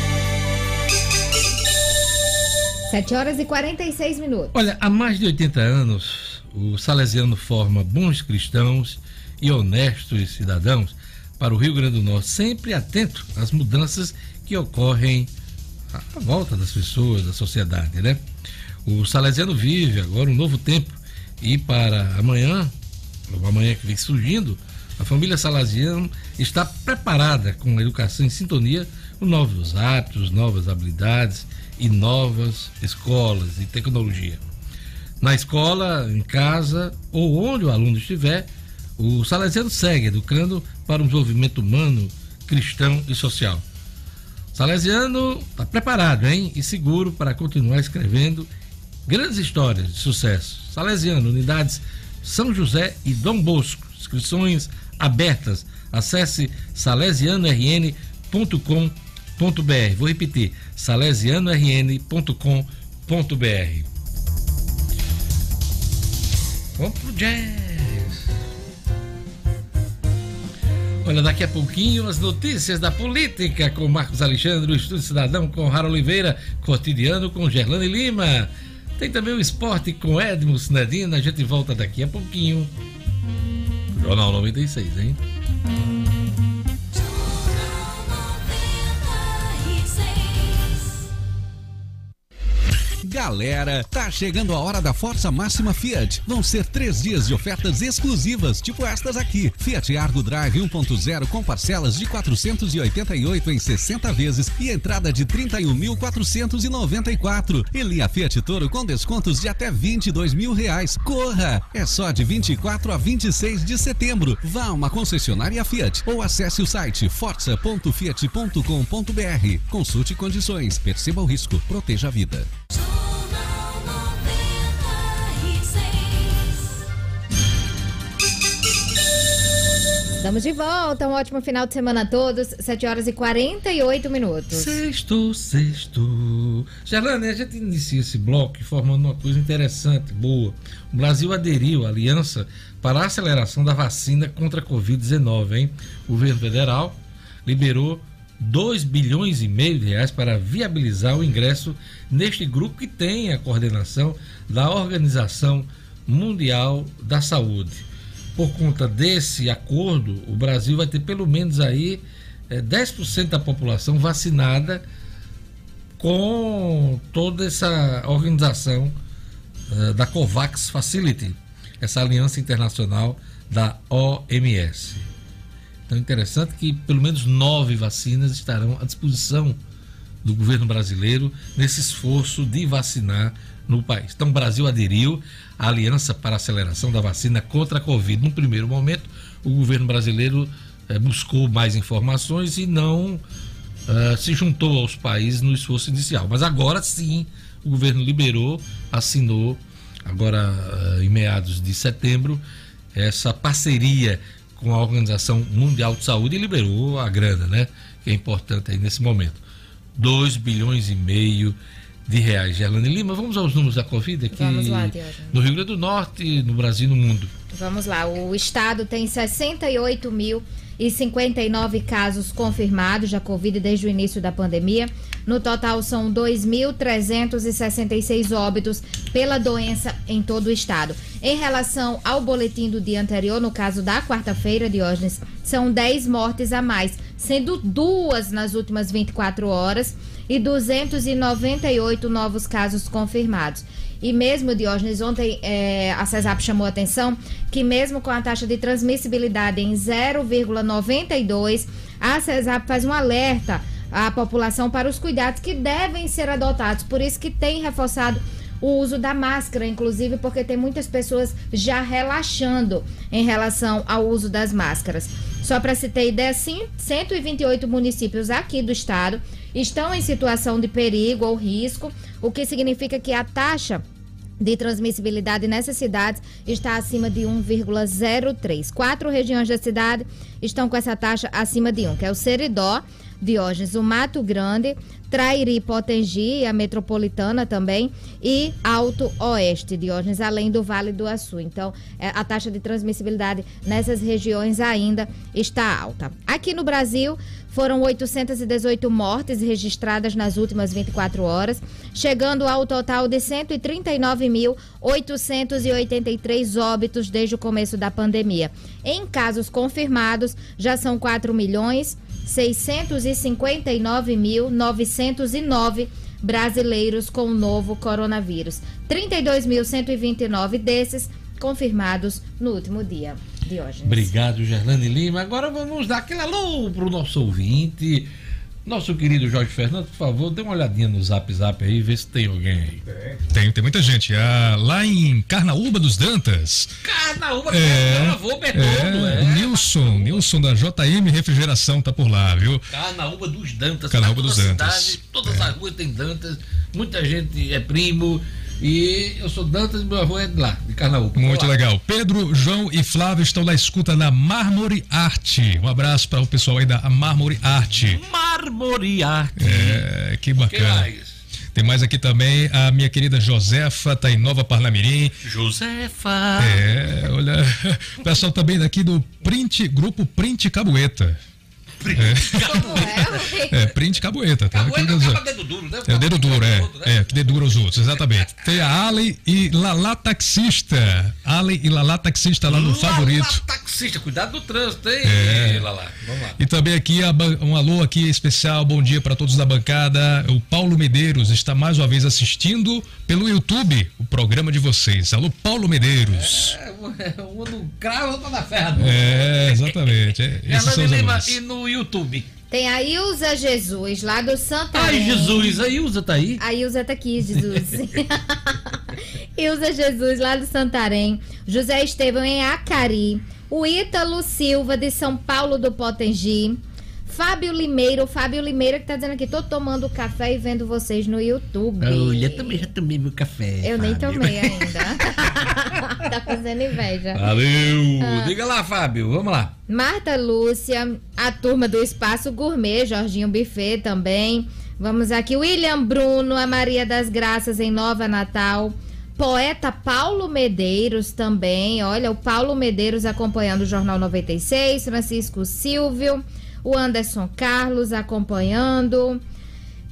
7 horas e 46 minutos. Olha, há mais de 80 anos, o Salesiano forma bons cristãos e honestos cidadãos para o Rio Grande do Norte, sempre atento às mudanças que ocorrem à volta das pessoas, da sociedade, né? O Salesiano vive agora um novo tempo e para amanhã, ou amanhã que vem surgindo, a família Salesiano está preparada com a educação em sintonia com novos hábitos, novas habilidades e novas escolas e tecnologia. Na escola, em casa ou onde o aluno estiver, o Salesiano segue educando para um desenvolvimento humano, cristão e social. Salesiano está preparado, hein? E seguro para continuar escrevendo grandes histórias de sucesso. Salesiano, unidades São José e Dom Bosco. Inscrições abertas. Acesse salesianorn.com.br. Vou repetir: salesianorn.com.br. Vamos pro jazz. Olha, daqui a pouquinho as notícias da política com Marcos Alexandre, o Estúdio Cidadão com Rara Oliveira, Cotidiano com Gerlane Lima. Tem também o esporte com Edmo Sinedina. A gente volta daqui a pouquinho. Jornal 96, hein? Galera, tá chegando a hora da Força Máxima Fiat. Vão ser três dias de ofertas exclusivas, tipo estas aqui. Fiat Argo Drive 1.0 com parcelas de 488 em 60 vezes e entrada de 31.494. E linha Fiat Toro com descontos de até 22 mil reais. Corra! É só de 24 a 26 de setembro. Vá a uma concessionária Fiat ou acesse o site força.fiat.com.br. Consulte condições, perceba o risco, proteja a vida. Estamos de volta, um ótimo final de semana a todos, 7 horas e 48 minutos. Sexto, sexto. Gerlane, a gente inicia esse bloco formando uma coisa interessante, boa. O Brasil aderiu à aliança para a aceleração da vacina contra a Covid-19, hein? O governo federal liberou 2 bilhões e meio de reais para viabilizar o ingresso neste grupo que tem a coordenação da Organização Mundial da Saúde por conta desse acordo, o Brasil vai ter pelo menos aí é, 10% da população vacinada com toda essa organização uh, da COVAX Facility, essa aliança internacional da OMS. Então, é interessante que pelo menos nove vacinas estarão à disposição do governo brasileiro nesse esforço de vacinar no país. Então, o Brasil aderiu à Aliança para a Aceleração da Vacina contra a Covid. No primeiro momento, o governo brasileiro eh, buscou mais informações e não eh, se juntou aos países no esforço inicial. Mas agora sim, o governo liberou, assinou, agora eh, em meados de setembro, essa parceria com a Organização Mundial de Saúde e liberou a grana, né? Que é importante aí nesse momento. 2 bilhões e meio de reais. Gerlane Lima, vamos aos números da Covid aqui vamos lá, no Rio Grande do Norte, no Brasil e no mundo. Vamos lá, o estado tem 68 mil e 59 casos confirmados da Covid desde o início da pandemia. No total, são 2.366 óbitos pela doença em todo o estado. Em relação ao boletim do dia anterior, no caso da quarta-feira, Diógenes, são 10 mortes a mais, sendo duas nas últimas 24 horas e 298 novos casos confirmados. E mesmo, Diógenes, ontem é, a CESAP chamou a atenção que mesmo com a taxa de transmissibilidade em 0,92, a CESAP faz um alerta à população para os cuidados que devem ser adotados. Por isso que tem reforçado o uso da máscara, inclusive porque tem muitas pessoas já relaxando em relação ao uso das máscaras. Só para se ter ideia, sim, 128 municípios aqui do estado estão em situação de perigo ou risco, o que significa que a taxa de transmissibilidade nessas cidades está acima de 1,03. Quatro regiões da cidade estão com essa taxa acima de 1, que é o Seridó, Diógenes, o Mato Grande, Trairi, Potengi, a Metropolitana também, e Alto Oeste, Diógenes, além do Vale do Açu. Então, é, a taxa de transmissibilidade nessas regiões ainda está alta. Aqui no Brasil, foram 818 mortes registradas nas últimas 24 horas, chegando ao total de 139.883 óbitos desde o começo da pandemia. Em casos confirmados, já são 4 milhões 659.909 brasileiros com o novo coronavírus. 32.129 desses confirmados no último dia. Diógenes. Obrigado, Gerlane Lima. Agora vamos dar aquele alô para o nosso ouvinte. Nosso querido Jorge Fernando, por favor, dê uma olhadinha no zap zap aí, vê se tem alguém aí. Tem, tem muita gente. Ah, lá em Carnaúba dos Dantas. Carnaúba, é, meu avô Bertoldo, é, é. Nilson, Nilson da JM Refrigeração tá por lá, viu? Carnaúba dos Dantas. Carnaúba dos Dantas. Cidade, todas é. as ruas tem Dantas, muita gente é primo. E eu sou Dantas e meu avô é de lá, de Carnaúba. Muito legal. Pedro, João e Flávio estão na escuta na Mármore Arte. Um abraço para o pessoal aí da Mármore Arte. Mármore Arte. É, que bacana. Que mais? Tem mais aqui também a minha querida Josefa, tá em Nova Parnamirim. Josefa. É, olha, o pessoal também daqui do Print, grupo Print Cabueta. Print é. é, print caboeta, tá? Caboeta acaba dedo duro, né? É, dedo duro, é. Outro, né? É, que dedo duro os outros, exatamente. Tem a Ali e Lala Taxista. Ali e Lala Taxista lá no Lala favorito. Taxista, cuidado do trânsito, hein? É. Lala. Vamos lá. E também aqui um alô aqui especial, bom dia para todos da bancada. O Paulo Medeiros está mais uma vez assistindo pelo YouTube o programa de vocês. Alô, Paulo Medeiros. É, um no cravo, outro na ferra. É, exatamente. É, os e no YouTube. Tem a Ilza Jesus, lá do Santarém. Ai, Jesus, a Ilza tá aí? A Ilza tá aqui, Jesus. Ilza Jesus, lá do Santarém. José Estevão em Acari. O Ítalo Silva, de São Paulo do Potengi. Fábio Limeiro, Fábio Limeiro que tá dizendo aqui, tô tomando café e vendo vocês no YouTube. Olha, também já tomei meu café. Eu Fábio. nem tomei ainda. tá fazendo inveja. Valeu! Ah. Diga lá, Fábio, vamos lá. Marta Lúcia, a turma do Espaço Gourmet, Jorginho Buffet também. Vamos aqui, William Bruno, a Maria das Graças em Nova Natal. Poeta Paulo Medeiros também. Olha, o Paulo Medeiros acompanhando o Jornal 96. Francisco Silvio o Anderson Carlos acompanhando.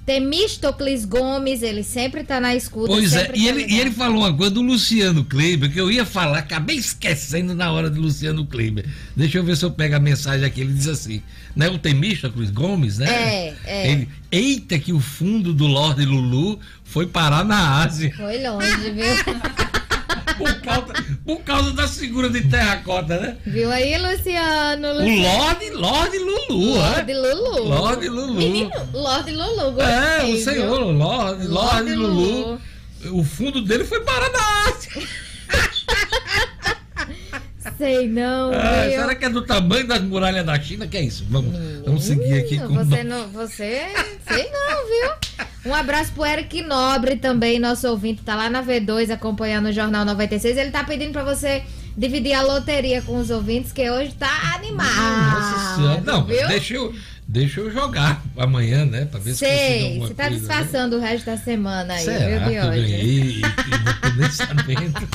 Temistocles Gomes, ele sempre tá na escuta. Pois é, e, tá ele, e ele falou uma coisa do Luciano Kleiber, que eu ia falar, acabei esquecendo na hora do Luciano Kleiber. Deixa eu ver se eu pego a mensagem aqui. Ele diz assim: né, o Temistocles Gomes, né? É, é. Ele, Eita, que o fundo do Lorde Lulu foi parar na Ásia. Foi longe, viu? por, causa, por causa da segura de terracota, né? Viu aí, Luciano? Luciano. O Lorde, Lorde Lulu, Lorde Lulu. Lorde Lulu. Menino, Lorde Lulu. Gostei, é, o senhor, Lorde, Lorde, Lorde Lulu. Lulu. O fundo dele foi para Ásia. Sei não, ah, Será que é do tamanho das muralhas da China? Que é isso? Vamos, vamos seguir aqui com... Você não... Você... Sei não, viu? Um abraço pro Eric Nobre também, nosso ouvinte, tá lá na V2 acompanhando o Jornal 96. Ele tá pedindo para você dividir a loteria com os ouvintes, que hoje tá animado. Nossa senhora. Não, viu? deixa eu, deixa eu jogar amanhã, né? Pra ver Sei, se você tá coisa, disfarçando né? o resto da semana aí, Será viu, de hoje? sabendo.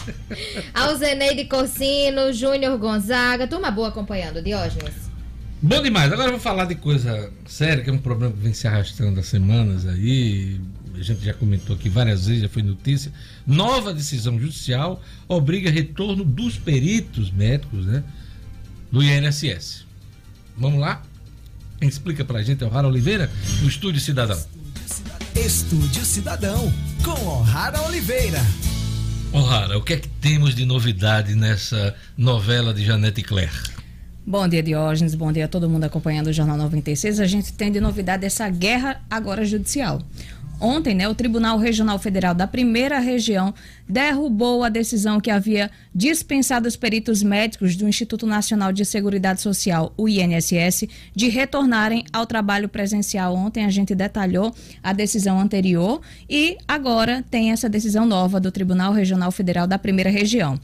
Alzeneide Corsino, Júnior Gonzaga, turma boa acompanhando, Diógenes. Bom demais. Agora eu vou falar de coisa séria, que é um problema que vem se arrastando há semanas aí. A gente já comentou aqui várias vezes, já foi notícia. Nova decisão judicial obriga retorno dos peritos médicos, né? Do INSS. Vamos lá? Quem explica pra gente é o Rara Oliveira, do Estúdio Cidadão. Estúdio Cidadão, com O'Hara Oliveira. O'Hara, o que é que temos de novidade nessa novela de Janete Claire? Bom dia, Diógenes. Bom dia a todo mundo acompanhando o Jornal 96. A gente tem de novidade essa guerra agora judicial. Ontem, né, o Tribunal Regional Federal da Primeira Região derrubou a decisão que havia dispensado os peritos médicos do Instituto Nacional de Seguridade Social, o INSS, de retornarem ao trabalho presencial. Ontem a gente detalhou a decisão anterior e agora tem essa decisão nova do Tribunal Regional Federal da Primeira Região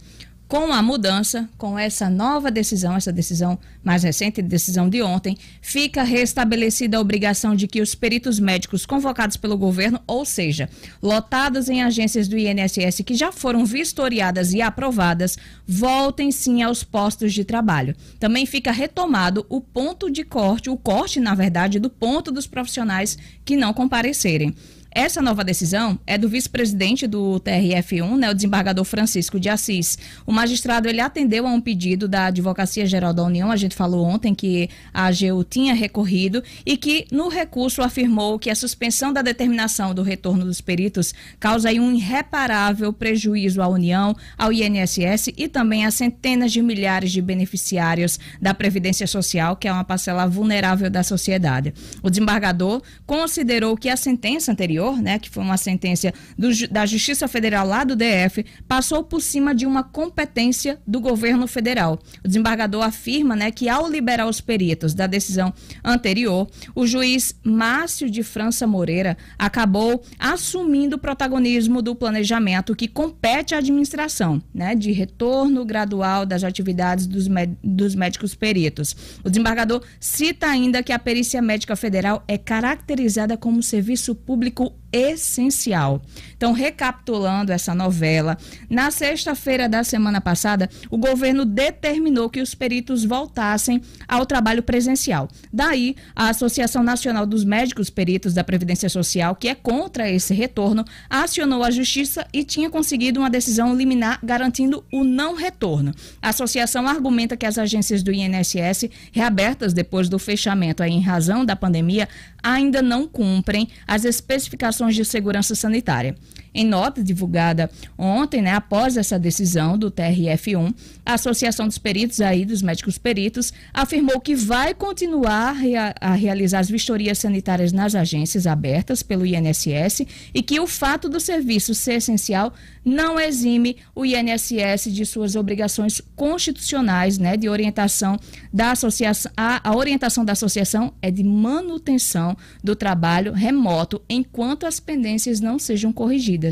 com a mudança, com essa nova decisão, essa decisão mais recente, decisão de ontem, fica restabelecida a obrigação de que os peritos médicos convocados pelo governo, ou seja, lotados em agências do INSS que já foram vistoriadas e aprovadas, voltem sim aos postos de trabalho. Também fica retomado o ponto de corte, o corte, na verdade, do ponto dos profissionais que não comparecerem. Essa nova decisão é do vice-presidente do TRF1, né, o desembargador Francisco de Assis. O magistrado ele atendeu a um pedido da Advocacia Geral da União, a gente falou ontem que a AGU tinha recorrido e que no recurso afirmou que a suspensão da determinação do retorno dos peritos causa um irreparável prejuízo à União, ao INSS e também a centenas de milhares de beneficiários da Previdência Social, que é uma parcela vulnerável da sociedade. O desembargador considerou que a sentença anterior anterior, né, que foi uma sentença do, da Justiça Federal lá do DF, passou por cima de uma competência do governo federal. O desembargador afirma né, que, ao liberar os peritos da decisão anterior, o juiz Márcio de França Moreira acabou assumindo o protagonismo do planejamento que compete à administração, né, de retorno gradual das atividades dos, dos médicos peritos. O desembargador cita ainda que a perícia médica federal é caracterizada como serviço público の essencial. Então, recapitulando essa novela, na sexta-feira da semana passada, o governo determinou que os peritos voltassem ao trabalho presencial. Daí, a Associação Nacional dos Médicos Peritos da Previdência Social, que é contra esse retorno, acionou a justiça e tinha conseguido uma decisão liminar garantindo o não retorno. A associação argumenta que as agências do INSS, reabertas depois do fechamento em razão da pandemia, ainda não cumprem as especificações de segurança sanitária. Em nota divulgada ontem, né, após essa decisão do TRF1, a Associação dos Peritos aí, dos médicos peritos, afirmou que vai continuar a realizar as vistorias sanitárias nas agências abertas pelo INSS e que o fato do serviço ser essencial não exime o INSS de suas obrigações constitucionais, né, de orientação da associação. A, a orientação da associação é de manutenção do trabalho remoto enquanto as pendências não sejam corrigidas.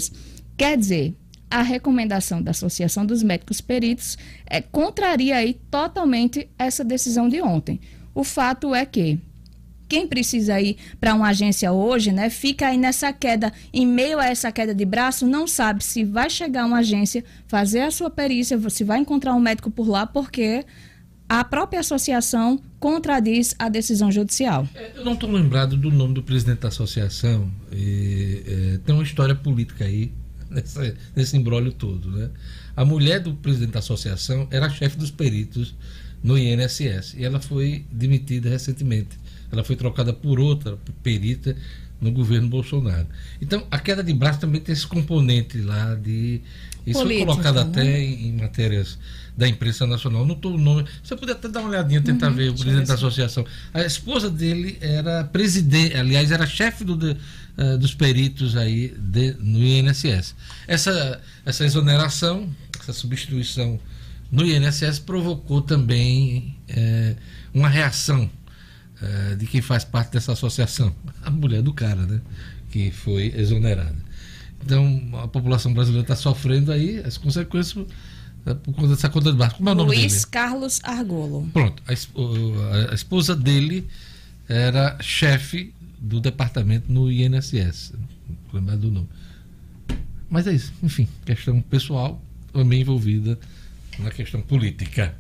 Quer dizer, a recomendação da Associação dos Médicos Peritos é, contraria aí totalmente essa decisão de ontem. O fato é que quem precisa ir para uma agência hoje, né, fica aí nessa queda, em meio a essa queda de braço, não sabe se vai chegar uma agência, fazer a sua perícia, se vai encontrar um médico por lá, porque a própria associação contradiz a decisão judicial. É, eu não estou lembrado do nome do presidente da associação. E, é, tem uma história política aí nessa, nesse embrólio todo. Né? A mulher do presidente da associação era chefe dos peritos no INSS e ela foi demitida recentemente. Ela foi trocada por outra perita no governo Bolsonaro. Então, a queda de braço também tem esse componente lá de. Isso Política, foi colocado né? até em, em, matérias da imprensa nacional. Não estou o nome. Você podia até dar uma olhadinha, tentar uhum, ver o presidente da associação. A esposa dele era presidente, aliás, era chefe do, de, uh, dos peritos aí de, no INSS. Essa, essa exoneração, essa substituição no INSS provocou também uh, uma reação uh, de quem faz parte dessa associação, a mulher do cara, né? Que foi exonerada. Então, a população brasileira está sofrendo aí as consequências eh, por conta dessa conta de barco. Como é o nome Luiz dele? Carlos Argolo. Pronto, a, a esposa dele era chefe do departamento no INSS. Não lembrar do nome. Mas é isso, enfim, questão pessoal também envolvida na questão política.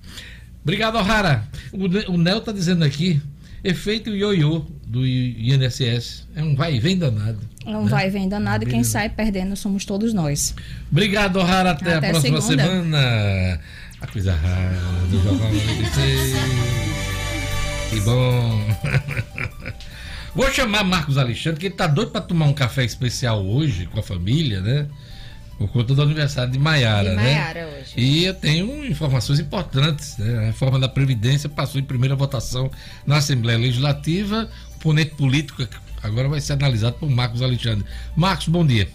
Obrigado, O'Hara. O, o Nel tá dizendo aqui, efeito ioiô do INSS. É um vai e vem danado. É um né? vai vem danado e quem sai perdendo somos todos nós. Obrigado, O'Hara. Até, Até a próxima segunda. semana. A coisa rara do Jornal 96. Que bom. Vou chamar Marcos Alexandre, que ele tá doido para tomar um café especial hoje com a família, né? Por conta do aniversário de Maiara, de Maiara né? hoje. E eu tenho informações importantes. Né? A reforma da Previdência passou em primeira votação na Assembleia Legislativa. O ponente político agora vai ser analisado por Marcos Alexandre. Marcos, bom dia.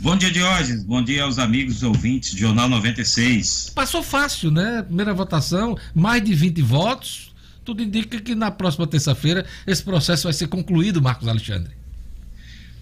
Bom dia, Diógenes. Bom dia aos amigos ouvintes do Jornal 96. Passou fácil, né? Primeira votação, mais de 20 votos. Tudo indica que na próxima terça-feira esse processo vai ser concluído, Marcos Alexandre.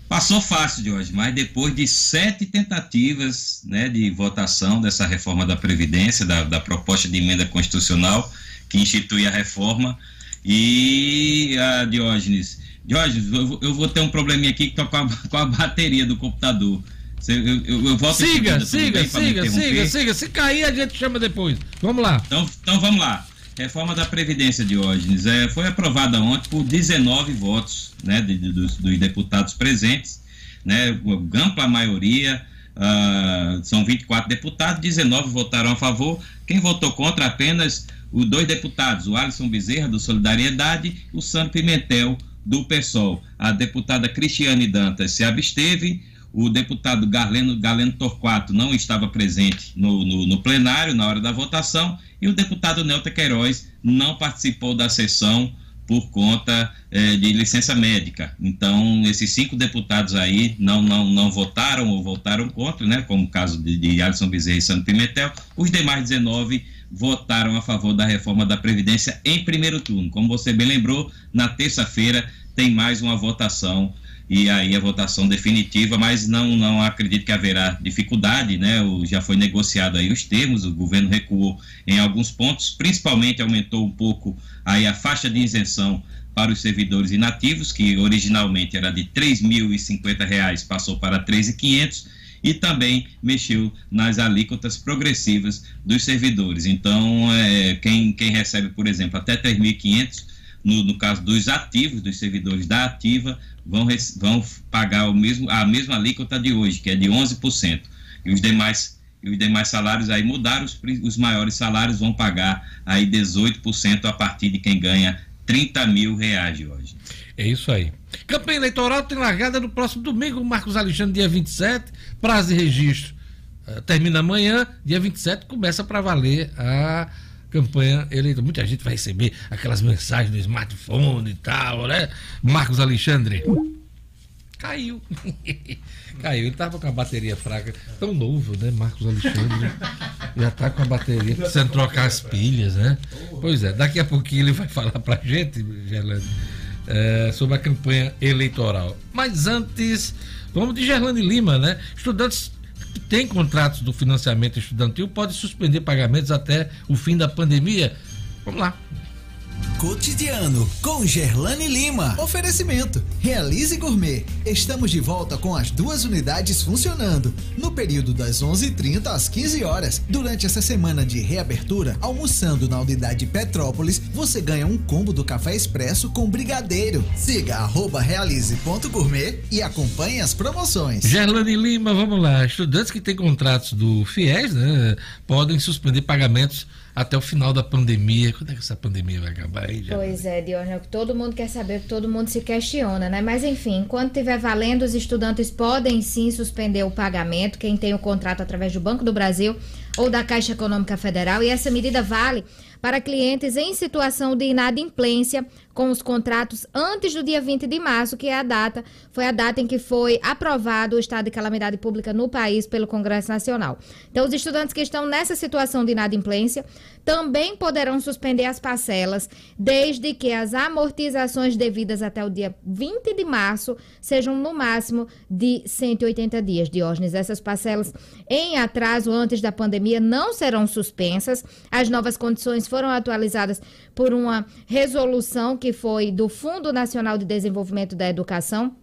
Passou fácil hoje, mas depois de sete tentativas né, de votação dessa reforma da Previdência, da, da proposta de emenda constitucional que institui a reforma, e a Diógenes, Diógenes, eu, eu vou ter um probleminha aqui com a, com a bateria do computador. Eu, eu, eu volto siga, siga, siga, siga, siga. Se cair, a gente chama depois. Vamos lá. Então, então vamos lá. Reforma da Previdência, Diógenes, é, foi aprovada ontem por 19 votos né, de, de, dos, dos, deputados presentes, né, ampla maioria, uh, são 24 deputados, 19 votaram a favor, quem votou contra apenas os dois deputados, o Alisson Bezerra, do Solidariedade, e o Sandro Pimentel, do PSOL. A deputada Cristiane Dantas se absteve, o deputado Galeno, Galeno Torquato não estava presente no, no, no, plenário na hora da votação e o deputado Nelta Queiroz não participou da sessão por conta eh, de licença médica. Então, esses cinco deputados aí não, não, não votaram ou votaram contra, né, como o caso de, de Alisson Bezerra e Santo Pimentel. Os demais 19 votaram a favor da reforma da Previdência em primeiro turno. Como você bem lembrou, na terça-feira tem mais uma votação e aí a votação definitiva, mas não, não acredito que haverá dificuldade, né? O, já foi negociado aí os termos, o governo recuou em alguns pontos, principalmente aumentou um pouco aí a faixa de isenção para os servidores inativos, que originalmente era de R$ 3.050, passou para R$ 3.500 e também mexeu nas alíquotas progressivas dos servidores. Então, é, quem, quem recebe, por exemplo, até R$ 3.500 no, no caso dos ativos, dos servidores da ativa, vão, vão pagar o mesmo, a mesma alíquota de hoje, que é de 11%. E os demais, e os demais salários aí mudaram, os, os maiores salários vão pagar aí 18% a partir de quem ganha 30 mil reais de hoje. É isso aí. Campanha eleitoral tem largada no próximo domingo, Marcos Alexandre, dia 27, prazo de registro. Uh, termina amanhã, dia 27, começa para valer a campanha eleitoral. Muita gente vai receber aquelas mensagens no smartphone e tal, né? Marcos Alexandre. Caiu. Caiu. Ele estava com a bateria fraca. Tão novo, né, Marcos Alexandre? Já está com a bateria. Precisando trocar as pilhas, né? Pois é, daqui a pouquinho ele vai falar pra gente, Gerlane, é, sobre a campanha eleitoral. Mas antes, vamos de Gerlane Lima, né? Estudantes tem contratos do financiamento estudantil pode suspender pagamentos até o fim da pandemia. Vamos lá. Cotidiano com Gerlane Lima. Oferecimento. Realize Gourmet. Estamos de volta com as duas unidades funcionando. No período das 11:30 às 15 horas. Durante essa semana de reabertura, almoçando na unidade Petrópolis, você ganha um combo do café expresso com brigadeiro. Siga realize.gourmet e acompanhe as promoções. Gerlane Lima, vamos lá. Estudantes que têm contratos do FIES, né, podem suspender pagamentos até o final da pandemia. Quando é que essa pandemia vai acabar aí? Pois é, Diógenes, todo mundo quer saber, todo mundo se questiona, né? Mas enfim, enquanto estiver valendo, os estudantes podem sim suspender o pagamento, quem tem o contrato através do Banco do Brasil ou da Caixa Econômica Federal, e essa medida vale para clientes em situação de inadimplência com os contratos antes do dia 20 de março, que é a data, foi a data em que foi aprovado o estado de calamidade pública no país pelo Congresso Nacional. Então, os estudantes que estão nessa situação de inadimplência também poderão suspender as parcelas, desde que as amortizações devidas até o dia 20 de março sejam no máximo de 180 dias. Diógenes, essas parcelas em atraso antes da pandemia não serão suspensas. As novas condições foram atualizadas por uma resolução que foi do Fundo Nacional de Desenvolvimento da Educação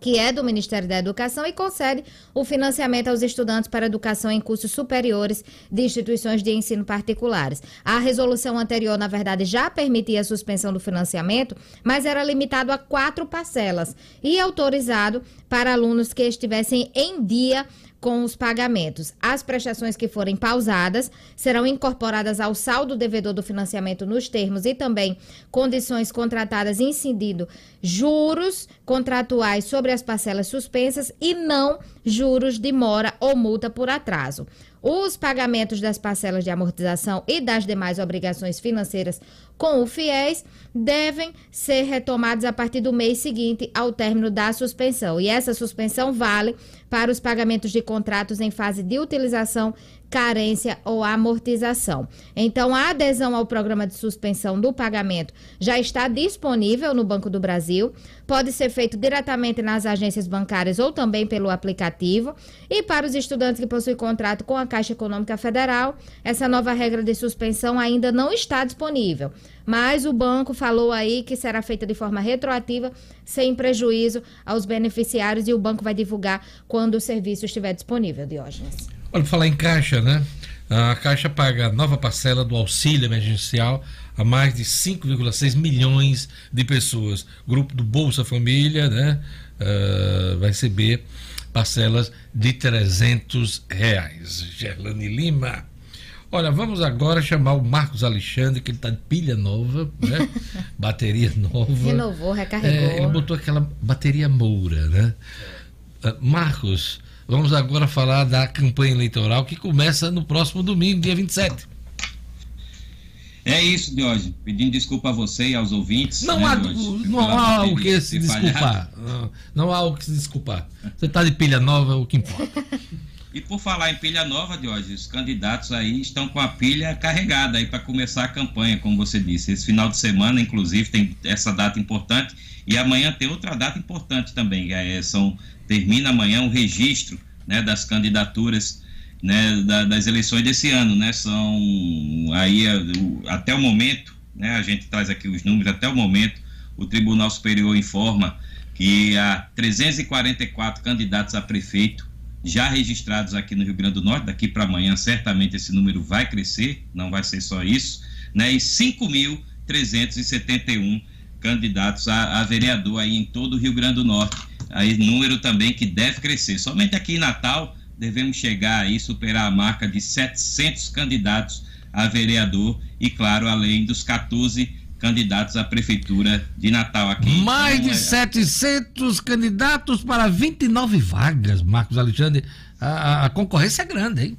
que é do Ministério da Educação e concede o financiamento aos estudantes para educação em cursos superiores de instituições de ensino particulares. A resolução anterior, na verdade, já permitia a suspensão do financiamento, mas era limitado a quatro parcelas e autorizado para alunos que estivessem em dia com os pagamentos. As prestações que forem pausadas serão incorporadas ao saldo devedor do financiamento nos termos e também condições contratadas incidindo juros contratuais sobre as parcelas suspensas e não juros de mora ou multa por atraso. Os pagamentos das parcelas de amortização e das demais obrigações financeiras com o FIES devem ser retomados a partir do mês seguinte ao término da suspensão. E essa suspensão vale para os pagamentos de contratos em fase de utilização carência ou amortização. Então, a adesão ao programa de suspensão do pagamento já está disponível no Banco do Brasil, pode ser feito diretamente nas agências bancárias ou também pelo aplicativo. E para os estudantes que possuem contrato com a Caixa Econômica Federal, essa nova regra de suspensão ainda não está disponível. Mas o banco falou aí que será feita de forma retroativa, sem prejuízo aos beneficiários, e o banco vai divulgar quando o serviço estiver disponível, Diógenes. Olha, para falar em Caixa, né? A Caixa paga a nova parcela do auxílio emergencial a mais de 5,6 milhões de pessoas. O grupo do Bolsa Família, né? Uh, vai receber parcelas de 300 reais. Gerlane Lima. Olha, vamos agora chamar o Marcos Alexandre, que ele está de pilha nova, né? bateria nova. Renovou, recarregou. É, ele botou aquela bateria Moura, né? Uh, Marcos, Vamos agora falar da campanha eleitoral que começa no próximo domingo, dia 27. É isso, Diógenes. Pedindo desculpa a você e aos ouvintes. Não, né, há, não há o que se desculpar. Não, não, há o que se desculpar. Você está de pilha nova, é o que importa. E por falar em pilha nova, Diógenes, os candidatos aí estão com a pilha carregada aí para começar a campanha, como você disse. Esse final de semana, inclusive, tem essa data importante e amanhã tem outra data importante também. É, são termina amanhã o registro né, das candidaturas né, da, das eleições desse ano, né? São aí até o momento, né? A gente traz aqui os números até o momento. O Tribunal Superior informa que há 344 candidatos a prefeito já registrados aqui no Rio Grande do Norte. Daqui para amanhã, certamente esse número vai crescer, não vai ser só isso, né? E 5.371 candidatos a, a vereador aí em todo o Rio Grande do Norte aí número também que deve crescer. Somente aqui em Natal devemos chegar aí superar a marca de 700 candidatos a vereador e claro, além dos 14 candidatos à prefeitura de Natal aqui. Mais de é... 700 candidatos para 29 vagas, Marcos Alexandre. A, a concorrência é grande, hein?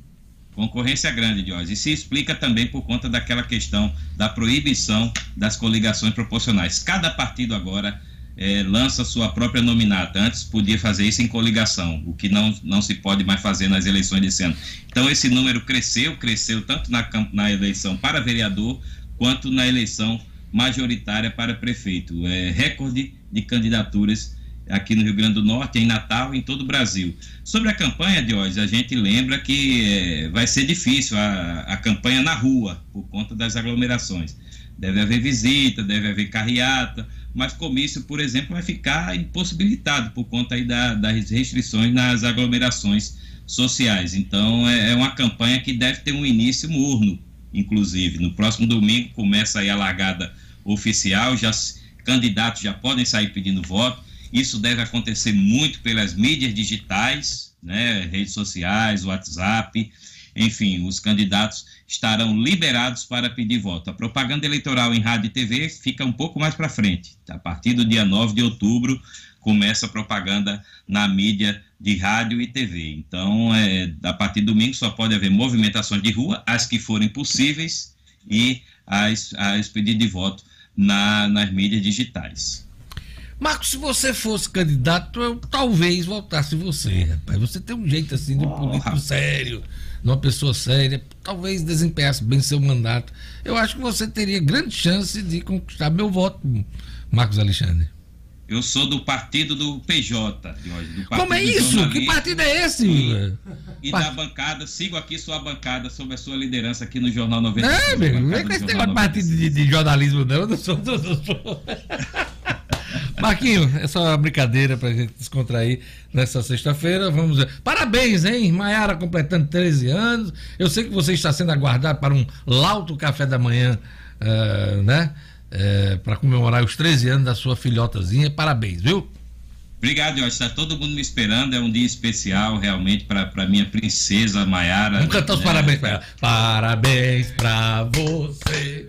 Concorrência grande, Jorge. E se explica também por conta daquela questão da proibição das coligações proporcionais. Cada partido agora é, lança sua própria nominata. Antes podia fazer isso em coligação, o que não, não se pode mais fazer nas eleições desse ano. Então esse número cresceu, cresceu tanto na, na eleição para vereador quanto na eleição majoritária para prefeito. É recorde de candidaturas aqui no Rio Grande do Norte, em Natal e em todo o Brasil. Sobre a campanha hoje, a gente lembra que é, vai ser difícil a, a campanha na rua, por conta das aglomerações. Deve haver visita, deve haver carreata, mas comício, por exemplo, vai ficar impossibilitado por conta aí da, das restrições nas aglomerações sociais. Então, é, é uma campanha que deve ter um início morno, inclusive. No próximo domingo começa aí a largada oficial, já candidatos já podem sair pedindo voto. Isso deve acontecer muito pelas mídias digitais, né, redes sociais, WhatsApp, enfim, os candidatos estarão liberados para pedir voto. A propaganda eleitoral em rádio e TV fica um pouco mais para frente. A partir do dia 9 de outubro começa a propaganda na mídia de rádio e TV. Então, é, a partir do domingo só pode haver movimentações de rua, as que forem possíveis, e as, as pedidos de voto na, nas mídias digitais. Marcos, se você fosse candidato, eu talvez votasse você, rapaz. Você tem um jeito assim de um político oh, sério numa pessoa séria, talvez desempenhasse bem seu mandato. Eu acho que você teria grande chance de conquistar meu voto, Marcos Alexandre. Eu sou do partido do PJ, do Como é isso? Que partido é esse? E, e da bancada, sigo aqui sua bancada sob a sua liderança aqui no Jornal 96. Não, amigo, não é com esse negócio de partido de, de, jornalismo, não. Eu não sou. Não, não sou. Marquinho, é só uma brincadeira pra gente descontrair nessa sexta-feira. Vamos. Parabéns, hein? Maiara completando 13 anos. Eu sei que você está sendo aguardado para um lauto café da manhã, uh, né? Uh, para comemorar os 13 anos da sua filhotazinha. Parabéns, viu? Obrigado, Jorge. Está todo mundo me esperando. É um dia especial, realmente, para minha princesa Maiara. Vamos cantar os né? parabéns para ela. Parabéns para você.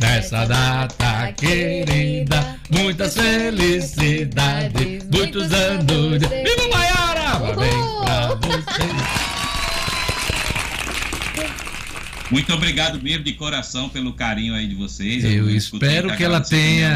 Nessa data querida, muitas felicidades, muitos anos. Viva Maiara! Parabéns pra você. Muito obrigado mesmo de coração pelo carinho aí de vocês. Eu, eu espero que ela tenha,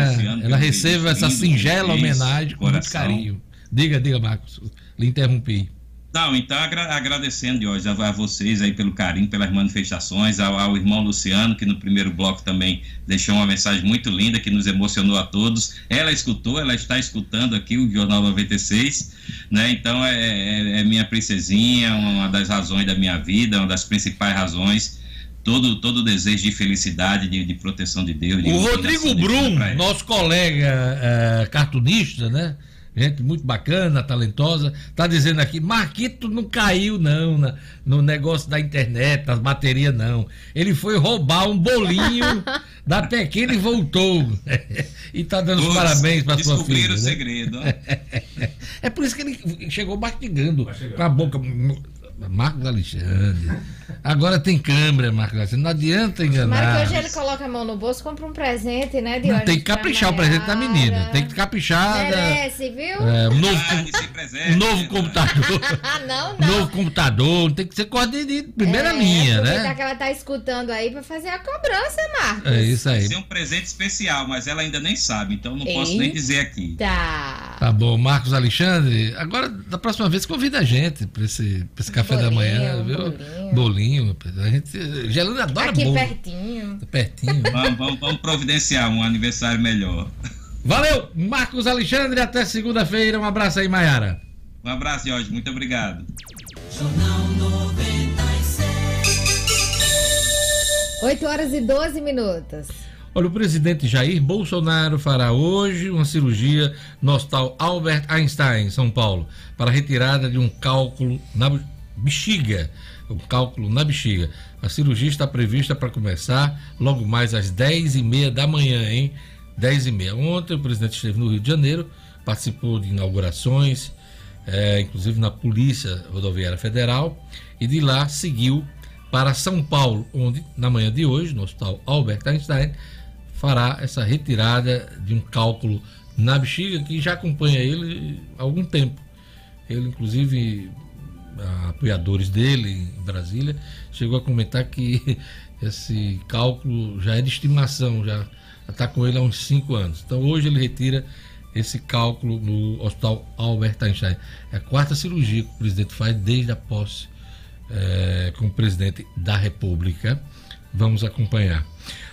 ela receba essa singela homenagem com muito carinho. Diga, diga, Marcos, lhe interrompi. Não, então agra agradecendo, Jorge, a, a, vocês aí pelo carinho, pelas manifestações, ao, ao, irmão Luciano, que no primeiro bloco também deixou uma mensagem muito linda, que nos emocionou a todos. Ela escutou, ela está escutando aqui o Jornal 96, né? Então é, é, é minha princesinha, uma das razões da minha vida, uma das principais razões todo todo desejo de felicidade, de, de proteção de Deus. De o Rodrigo Brum, nosso colega é, cartunista, né? gente muito bacana, talentosa, tá dizendo aqui, Marquito não caiu não na, no negócio da internet, das baterias não. Ele foi roubar um bolinho da pequena e voltou. e tá dando os parabéns para sua filha. Descobriram o né? segredo. é por isso que ele chegou mastigando com a boca Marcos Alexandre. Agora tem câmera, Marcos Alexandre. Não adianta enganar. Que hoje ele coloca a mão no bolso, compra um presente, né? De Não, tem que caprichar o presente da menina. Tem que caprichar. Merece, viu? É, um novo, ah, um novo computador. não, não. Novo computador. Tem que ser coisa de primeira é, linha, né? que ela tá escutando aí pra fazer a cobrança, Marcos. É isso aí. Vai ser um presente especial, mas ela ainda nem sabe, então não Eita. posso nem dizer aqui. Tá. Tá bom, Marcos Alexandre. Agora, da próxima vez, convida a gente pra esse, pra esse café bolinho, da manhã, viu? Bolinho. bolinho. A gente, Gelando adora Aqui bolo. pertinho. Tá pertinho. vamos, vamos, vamos providenciar um aniversário melhor. Valeu, Marcos Alexandre. Até segunda-feira. Um abraço aí, Maiara. Um abraço, Jorge. Muito obrigado. Jornal 96. 8 horas e 12 minutos. Olha, o presidente Jair Bolsonaro fará hoje uma cirurgia no Hospital Albert Einstein, São Paulo, para retirada de um cálculo na bexiga. Um cálculo na bexiga. A cirurgia está prevista para começar logo mais às 10h30 da manhã, hein? 10h30. Ontem o presidente esteve no Rio de Janeiro, participou de inaugurações, é, inclusive na Polícia Rodoviária Federal, e de lá seguiu para São Paulo, onde, na manhã de hoje, no Hospital Albert Einstein, fará essa retirada de um cálculo na bexiga que já acompanha ele há algum tempo. Ele, inclusive, apoiadores dele em Brasília, chegou a comentar que esse cálculo já é de estimação, já está com ele há uns 5 anos. Então hoje ele retira esse cálculo no Hospital Albert Einstein. É a quarta cirurgia que o presidente faz desde a posse é, como presidente da República. Vamos acompanhar.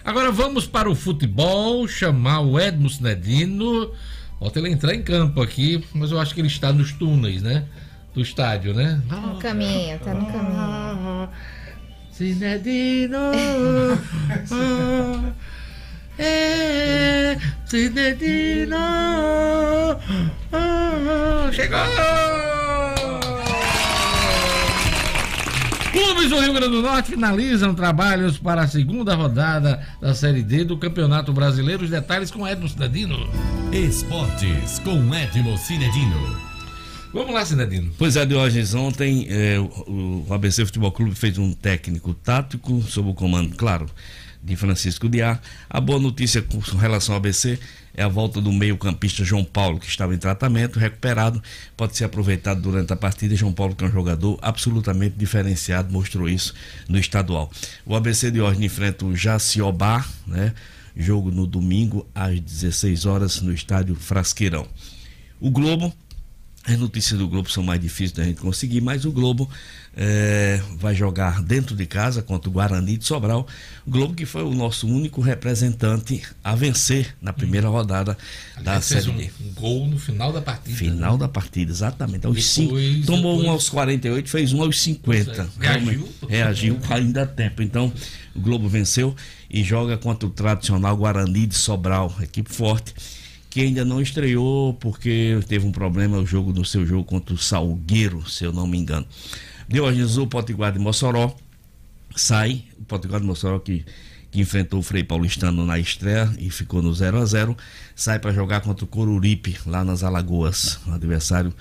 Agora vamos para o futebol, chamar o Edmo Sinedino. Falta ele entrar em campo aqui, mas eu acho que ele está nos túneis, né? Do estádio, né? No caminho, tá no caminho. Sinedino! é, Sinedino! Chegou! Clubes do Rio Grande do Norte finalizam trabalhos para a segunda rodada da Série D do Campeonato Brasileiro. Os detalhes com Edmo Cinedino. Esportes com Edmo Cinedino. Vamos lá, Cinedino. Pois é, Diógenes, ontem é, o, o ABC Futebol Clube fez um técnico tático sob o comando, claro, de Francisco Diá. A boa notícia com relação ao ABC é a volta do meio-campista João Paulo, que estava em tratamento, recuperado, pode ser aproveitado durante a partida. João Paulo, que é um jogador absolutamente diferenciado, mostrou isso no estadual. O ABC de hoje enfrenta o Jaciobá, né? Jogo no domingo às 16 horas no estádio Frasqueirão. O Globo as notícias do Globo são mais difíceis da gente conseguir, mas o Globo é, vai jogar dentro de casa contra o Guarani de Sobral. O Globo que foi o nosso único representante a vencer na primeira rodada da Série D. Um, um gol no final da partida. Final né? da partida, exatamente. Aos cinco, tomou depois... um aos 48, fez um aos 50. Reagiu? Reagiu ainda a tempo. Então, o Globo venceu e joga contra o tradicional Guarani de Sobral, equipe forte que ainda não estreou porque teve um problema no jogo no seu jogo contra o Salgueiro, se eu não me engano. Diógenes, o Potiguar de Mossoró sai, o Potiguar de Mossoró que, que enfrentou o Frei Paulistano na estreia e ficou no 0 a 0 sai para jogar contra o Coruripe, lá nas Alagoas, um adversário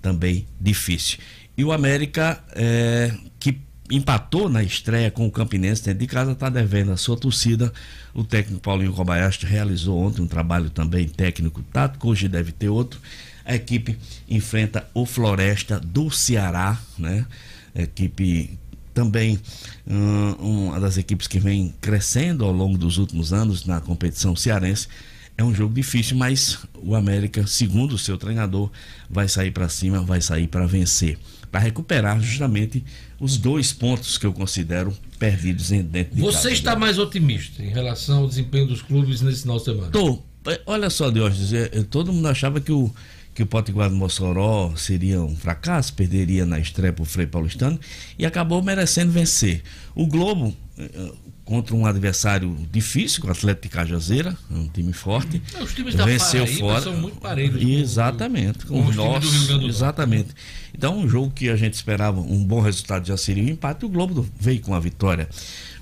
também difícil. E o América, é, que empatou na estreia com o Campinense dentro de casa, está devendo a sua torcida. O técnico Paulinho Kobayashi realizou ontem um trabalho também técnico tático, hoje deve ter outro. A equipe enfrenta o Floresta do Ceará, né? Equipe também hum, uma das equipes que vem crescendo ao longo dos últimos anos na competição cearense. É um jogo difícil, mas o América, segundo o seu treinador, vai sair para cima, vai sair para vencer, para recuperar justamente os dois pontos que eu considero perdidos dentro de Você está né? mais otimista em relação ao desempenho dos clubes nesse final de semana? Tô. É, Olha só, Diógenes, é, é, todo mundo achava que o, que o Potiguar do Mossoró seria um fracasso, perderia na estreia para o Frei Paulistano e acabou merecendo vencer. O Globo, contra um adversário difícil, o Atlético de Cajazeira, um time forte, os times da venceu Paraíba fora. são muito parelhos com- Exatamente, com, com os nossos. Exatamente. Então, um jogo que a gente esperava um bom resultado já seria um empate, o Globo veio com a vitória.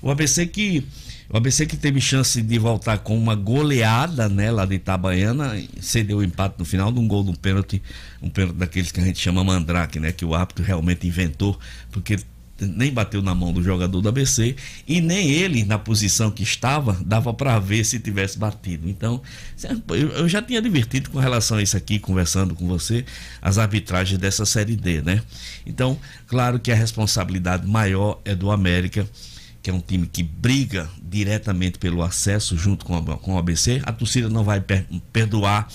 O ABC que o ABC que teve chance de voltar com uma goleada né, lá de Itabaiana, cedeu o empate no final de um gol de um pênalti, um pênalti daqueles que a gente chama mandrake, né, que o árbitro realmente inventou, porque nem bateu na mão do jogador do ABC e nem ele na posição que estava dava para ver se tivesse batido. Então, eu eu já tinha divertido com relação a isso aqui, conversando com você, as arbitragens dessa série D, né? Então, claro que a responsabilidade maior é do América, que é um time que briga diretamente pelo acesso junto com, a, com o ABC. A torcida não vai per- perdoar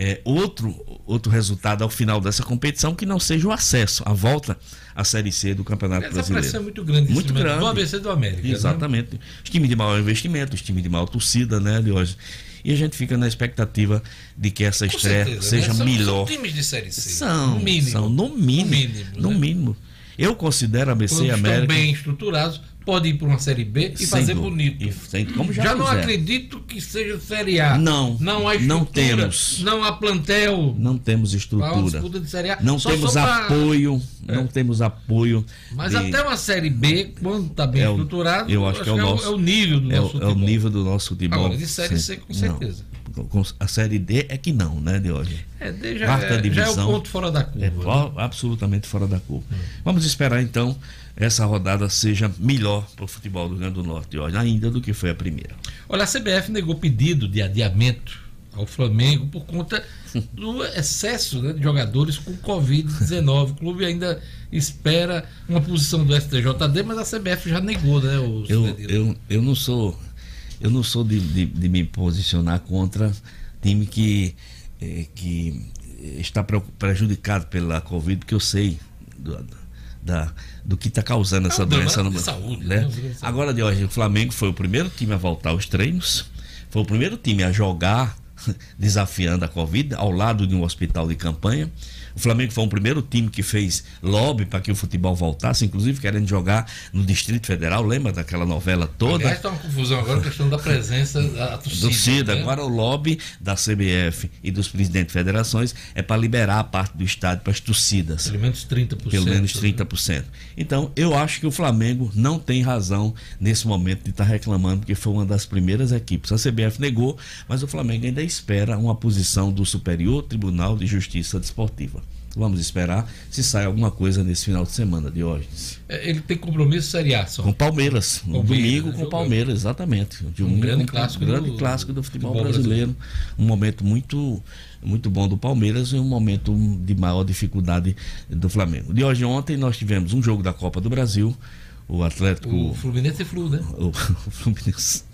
é, outro, outro resultado ao final dessa competição que não seja o acesso, a volta à Série C do Campeonato Essa Brasileiro. pressão é muito grande Muito grande. do ABC e do América. né? Exatamente. Os times de maior investimento, os times de maior torcida, né, de hoje. E a gente fica na expectativa de que essa Com estreia certeza, seja né? São- melhor. São times de Série C. São, no mínimo. são no mínimo. No mínimo, no né? mínimo. Eu considero a ABC e estão América. bem estruturados, pode ir para uma Série B e Sem fazer dúvida. bonito. E sem- como já já não acredito que seja Série A. Não, Não há não temos. Não há plantel. Não temos estrutura. disputa de Série A. Não Só- temos só pra- apoio. É. Não temos apoio. Mas de- até uma Série B, quando está bem É o- estruturado, eu acho que é o nosso- é o nível do é, o- nosso é o futebol. nível do nosso futebol. Agora, de Série C, com Não. certeza. Com- A série D é que não, né, de hoje? É, já, Quarta é, já é o divisão. ponto fora da curva. É né? absolutamente fora da curva. Vamos esperar então essa rodada seja melhor para o futebol do Rio Grande do Norte hoje, ainda do que foi a primeira. Olha, a CBF negou pedido de adiamento ao Flamengo por conta do excesso né, de jogadores com Covid-19. O clube ainda espera uma posição do STJD, mas a CBF já negou, né? O Eu, eu, eu não sou eu não sou de, de, de me posicionar contra time que, eh, que está prejudicado pela Covid, porque eu sei do, da, do que está causando essa É um doença no de saúde, né? né? Agora de hoje, o Flamengo foi o primeiro time a voltar aos treinos, foi o primeiro time a jogar desafiando a Covid ao lado de um hospital de campanha. O Flamengo foi o primeiro time que fez lobby para que o futebol voltasse, inclusive querendo jogar no Distrito Federal. Lembra daquela novela toda? Aliás, está uma confusão agora a questão da presença da torcida. torcida. né? Agora o lobby da CBF e dos presidentes de federações é para liberar a parte do estádio para as torcidas. Pelo menos 30%. Pelo menos né? 30%. Então, eu acho que o Flamengo não tem razão nesse momento de estar reclamando que foi uma das primeiras equipes. A CBF negou, mas o Flamengo ainda espera uma posição do Superior Tribunal de Justiça Desportiva. Vamos esperar se sai alguma coisa nesse final de semana de hoje. É, Ele tem compromisso Série A só. Com Palmeiras, Palmeiras, domingo com jogando. Palmeiras, exatamente. De Um grande com- clássico grande do- clássico do futebol, futebol brasileiro. Um momento muito muito bom do Palmeiras e um momento de maior dificuldade do Flamengo. De hoje ontem nós tivemos um jogo da Copa do Brasil, o Atlético O Fluminense é flu, né? o, o Fluminense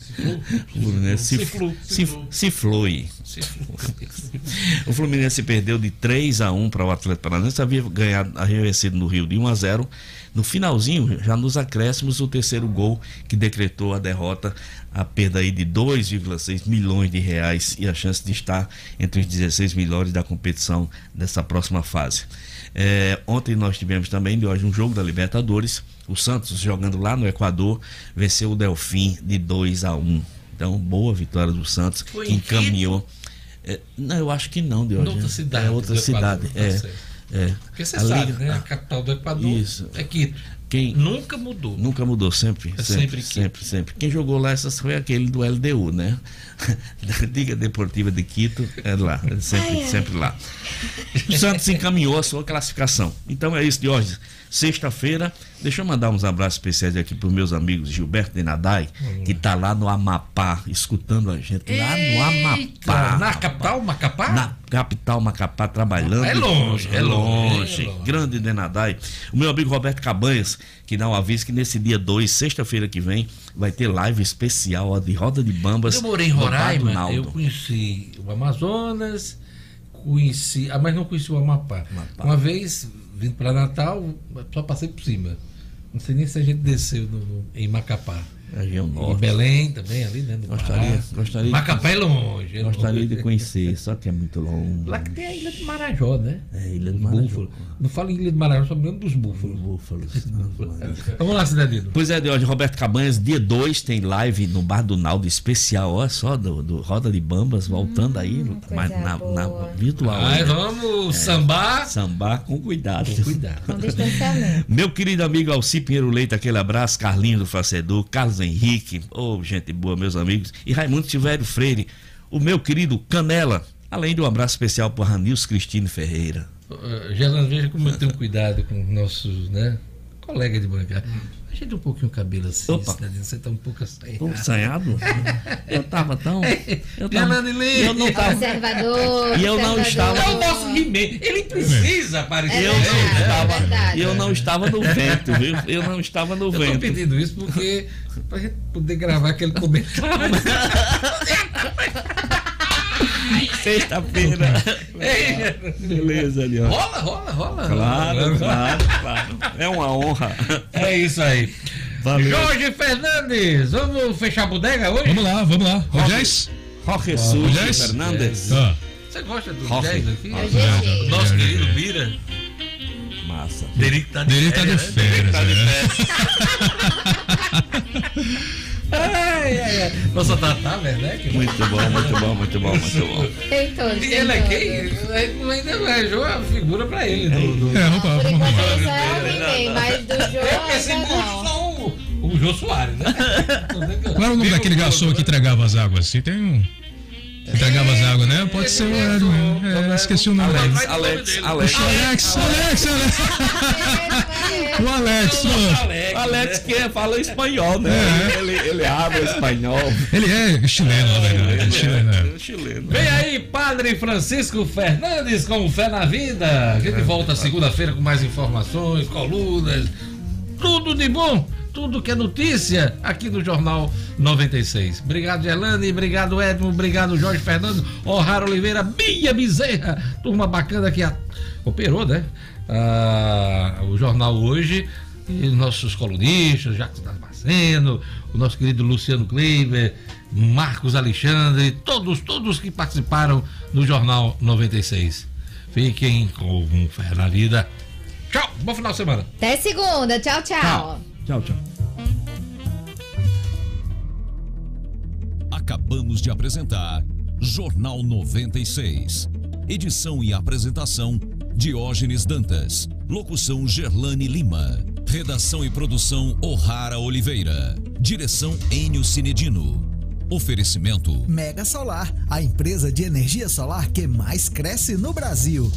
o Fluminense se, flu, se flu. se flui. Se flu. O Fluminense perdeu de 3 a 1 para o Atlético Paranaense, havia ganhado, havia vencido no Rio de 1 a 0. No finalzinho, já nos acréscimos, o terceiro gol que decretou a derrota, a perda aí de 2,6 milhões de reais e a chance de estar entre os 16 melhores da competição dessa próxima fase. É, ontem nós tivemos também de hoje um jogo da Libertadores. O Santos jogando lá no Equador venceu o Delfim de 2 a 1. Então, boa vitória do Santos, Foi que encaminhou. É, não, eu acho que não, Diógenes. Outra cidade. É outra do Equador, cidade. tá É, é. Porque você A sabe, Liga- né? A capital do Equador Isso. é Quito. Quem, Nunca mudou. Nunca mudou, sempre. É sempre, sempre sempre, Quito. sempre, Quem jogou lá essas foi aquele do LDU, né? Da Liga Deportiva de Quito, é lá, é sempre, sempre lá. O Santos encaminhou a sua classificação. Então é isso de hoje. Sexta-feira, deixa eu mandar uns abraços especiais aqui para os meus amigos Gilberto Denadai, que tá lá no Amapá, escutando a gente. Lá no Amapá. Na capital, Macapá? Na capital Macapá trabalhando. É longe, é longe, é longe. Grande Denadai. O meu amigo Roberto Cabanhas, que dá um aviso que nesse dia 2, sexta-feira que vem, vai ter live especial ó, de Roda de Bambas. Eu morei em Roraima, eu conheci o Amazonas, conheci, ah, mas não conheci o Amapá. Uma vez, vindo para Natal, só passei por cima. Não sei nem se a gente desceu no- no- em Macapá. Região Em norte. Belém também, ali, né? No Gostaria, Pará. gostaria, Macapá é de, longe. é gostaria de conhecer, só que é muito longe. Lá que tem a Ilha de Marajó, né? É, Ilha do Os Marajó. búfalos. Não falo em Ilha de Marajó, só me lembro dos búfalos. Búfalos. Vamos lá, Cidadino. Pois é, de hoje, Roberto Cabanhas, dia 2 tem live no Bar do Naldo especial, olha só, do, do Roda de Bambas, voltando aí, mas na, na virtual. Né? vamos sambar. Sambar com cuidado. Com cuidado. Com distanciamento. Meu querido amigo Alci Pinheiro Leite, aquele abraço, Carlinho do Facedor, Carlos Henrique, ô gente boa, meus amigos, e Raimundo Tivério Freire, o meu querido Canela, além de um abraço especial para Ranils Cristine Ferreira. Uh, Gerlando, veja como eu tenho cuidado com nossos, né? Colega de bancada. Ajeita um pouquinho o cabelo assim, Opa. Cidadino. Você tá um pouco assanhado. Tô assanhado? Eu tava tão. Eu, tava, eu não tava. Conservador. E eu não estava- É o nosso He-Man. Ele precisa aparecer. É Eu não é estava. verdade. Eu não estava no vento, viu? Eu não estava no Eu tô vento. pedindo isso porque pra gente poder gravar aquele comentário. Sexta-feira. Ei, Beleza, ali, ó. rola, rola, rola. Claro, claro, claro. É uma honra. É isso aí. Valeu. Jorge Fernandes, vamos fechar a bodega hoje? Vamos lá, vamos lá. Jazz? Jorge Sushi? Fernandes. Ah, Você gosta do Jorge. jazz aqui? É. Nosso querido Bira. Massa. Derico tá de Dele tá de férias, né? férias, Derico né? Ai, ai, ai. Nossa Tatá, Werneck. Muito bom, muito bom, muito bom, muito bom. Tem todos, E ele é quem? A gente não ainda não arranjou a figura pra ele. Do, do... É, vamos, Por vamos enquanto arrumar. ele só é o He-Man, mas do jogo É porque não. só o, Jô Soares, né? Qual era o nome daquele garçom que entregava as águas? Se tem um. Entregava as águas, né? Pode ser o Hélio. É, esqueci o nome. Alex, Alex, dele. Alex. Alex, Alex, Alex. O Alex, pô. Alex que fala espanhol, né? É. Ele, ele habla espanhol. Ele é chileno, na verdade. Ele é chileno, é. É chileno. Vem aí, Padre Francisco Fernandes com Fé na Vida. A gente volta segunda-feira com mais informações, colunas, tudo de bom, tudo que é notícia aqui no Jornal 96. Obrigado, Gelane, obrigado, Edmo, obrigado, Jorge Fernando, O'Hara Oliveira, Bia Bezerra, turma bacana que a- operou, né? Ah, o jornal hoje. E nossos colunistas, Jacques Damasceno, o nosso querido Luciano Kleiber, Marcos Alexandre, todos, todos que participaram do Jornal 96. Fiquem com fé na vida. Tchau, bom final de semana. Até segunda. Tchau, tchau. Tchau, tchau. Acabamos de apresentar Jornal 96. Edição e apresentação: Diógenes Dantas. Locução: Gerlane Lima. Redação e produção: O'Hara Oliveira. Direção: Enio Cinedino. Oferecimento: Mega Solar, a empresa de energia solar que mais cresce no Brasil.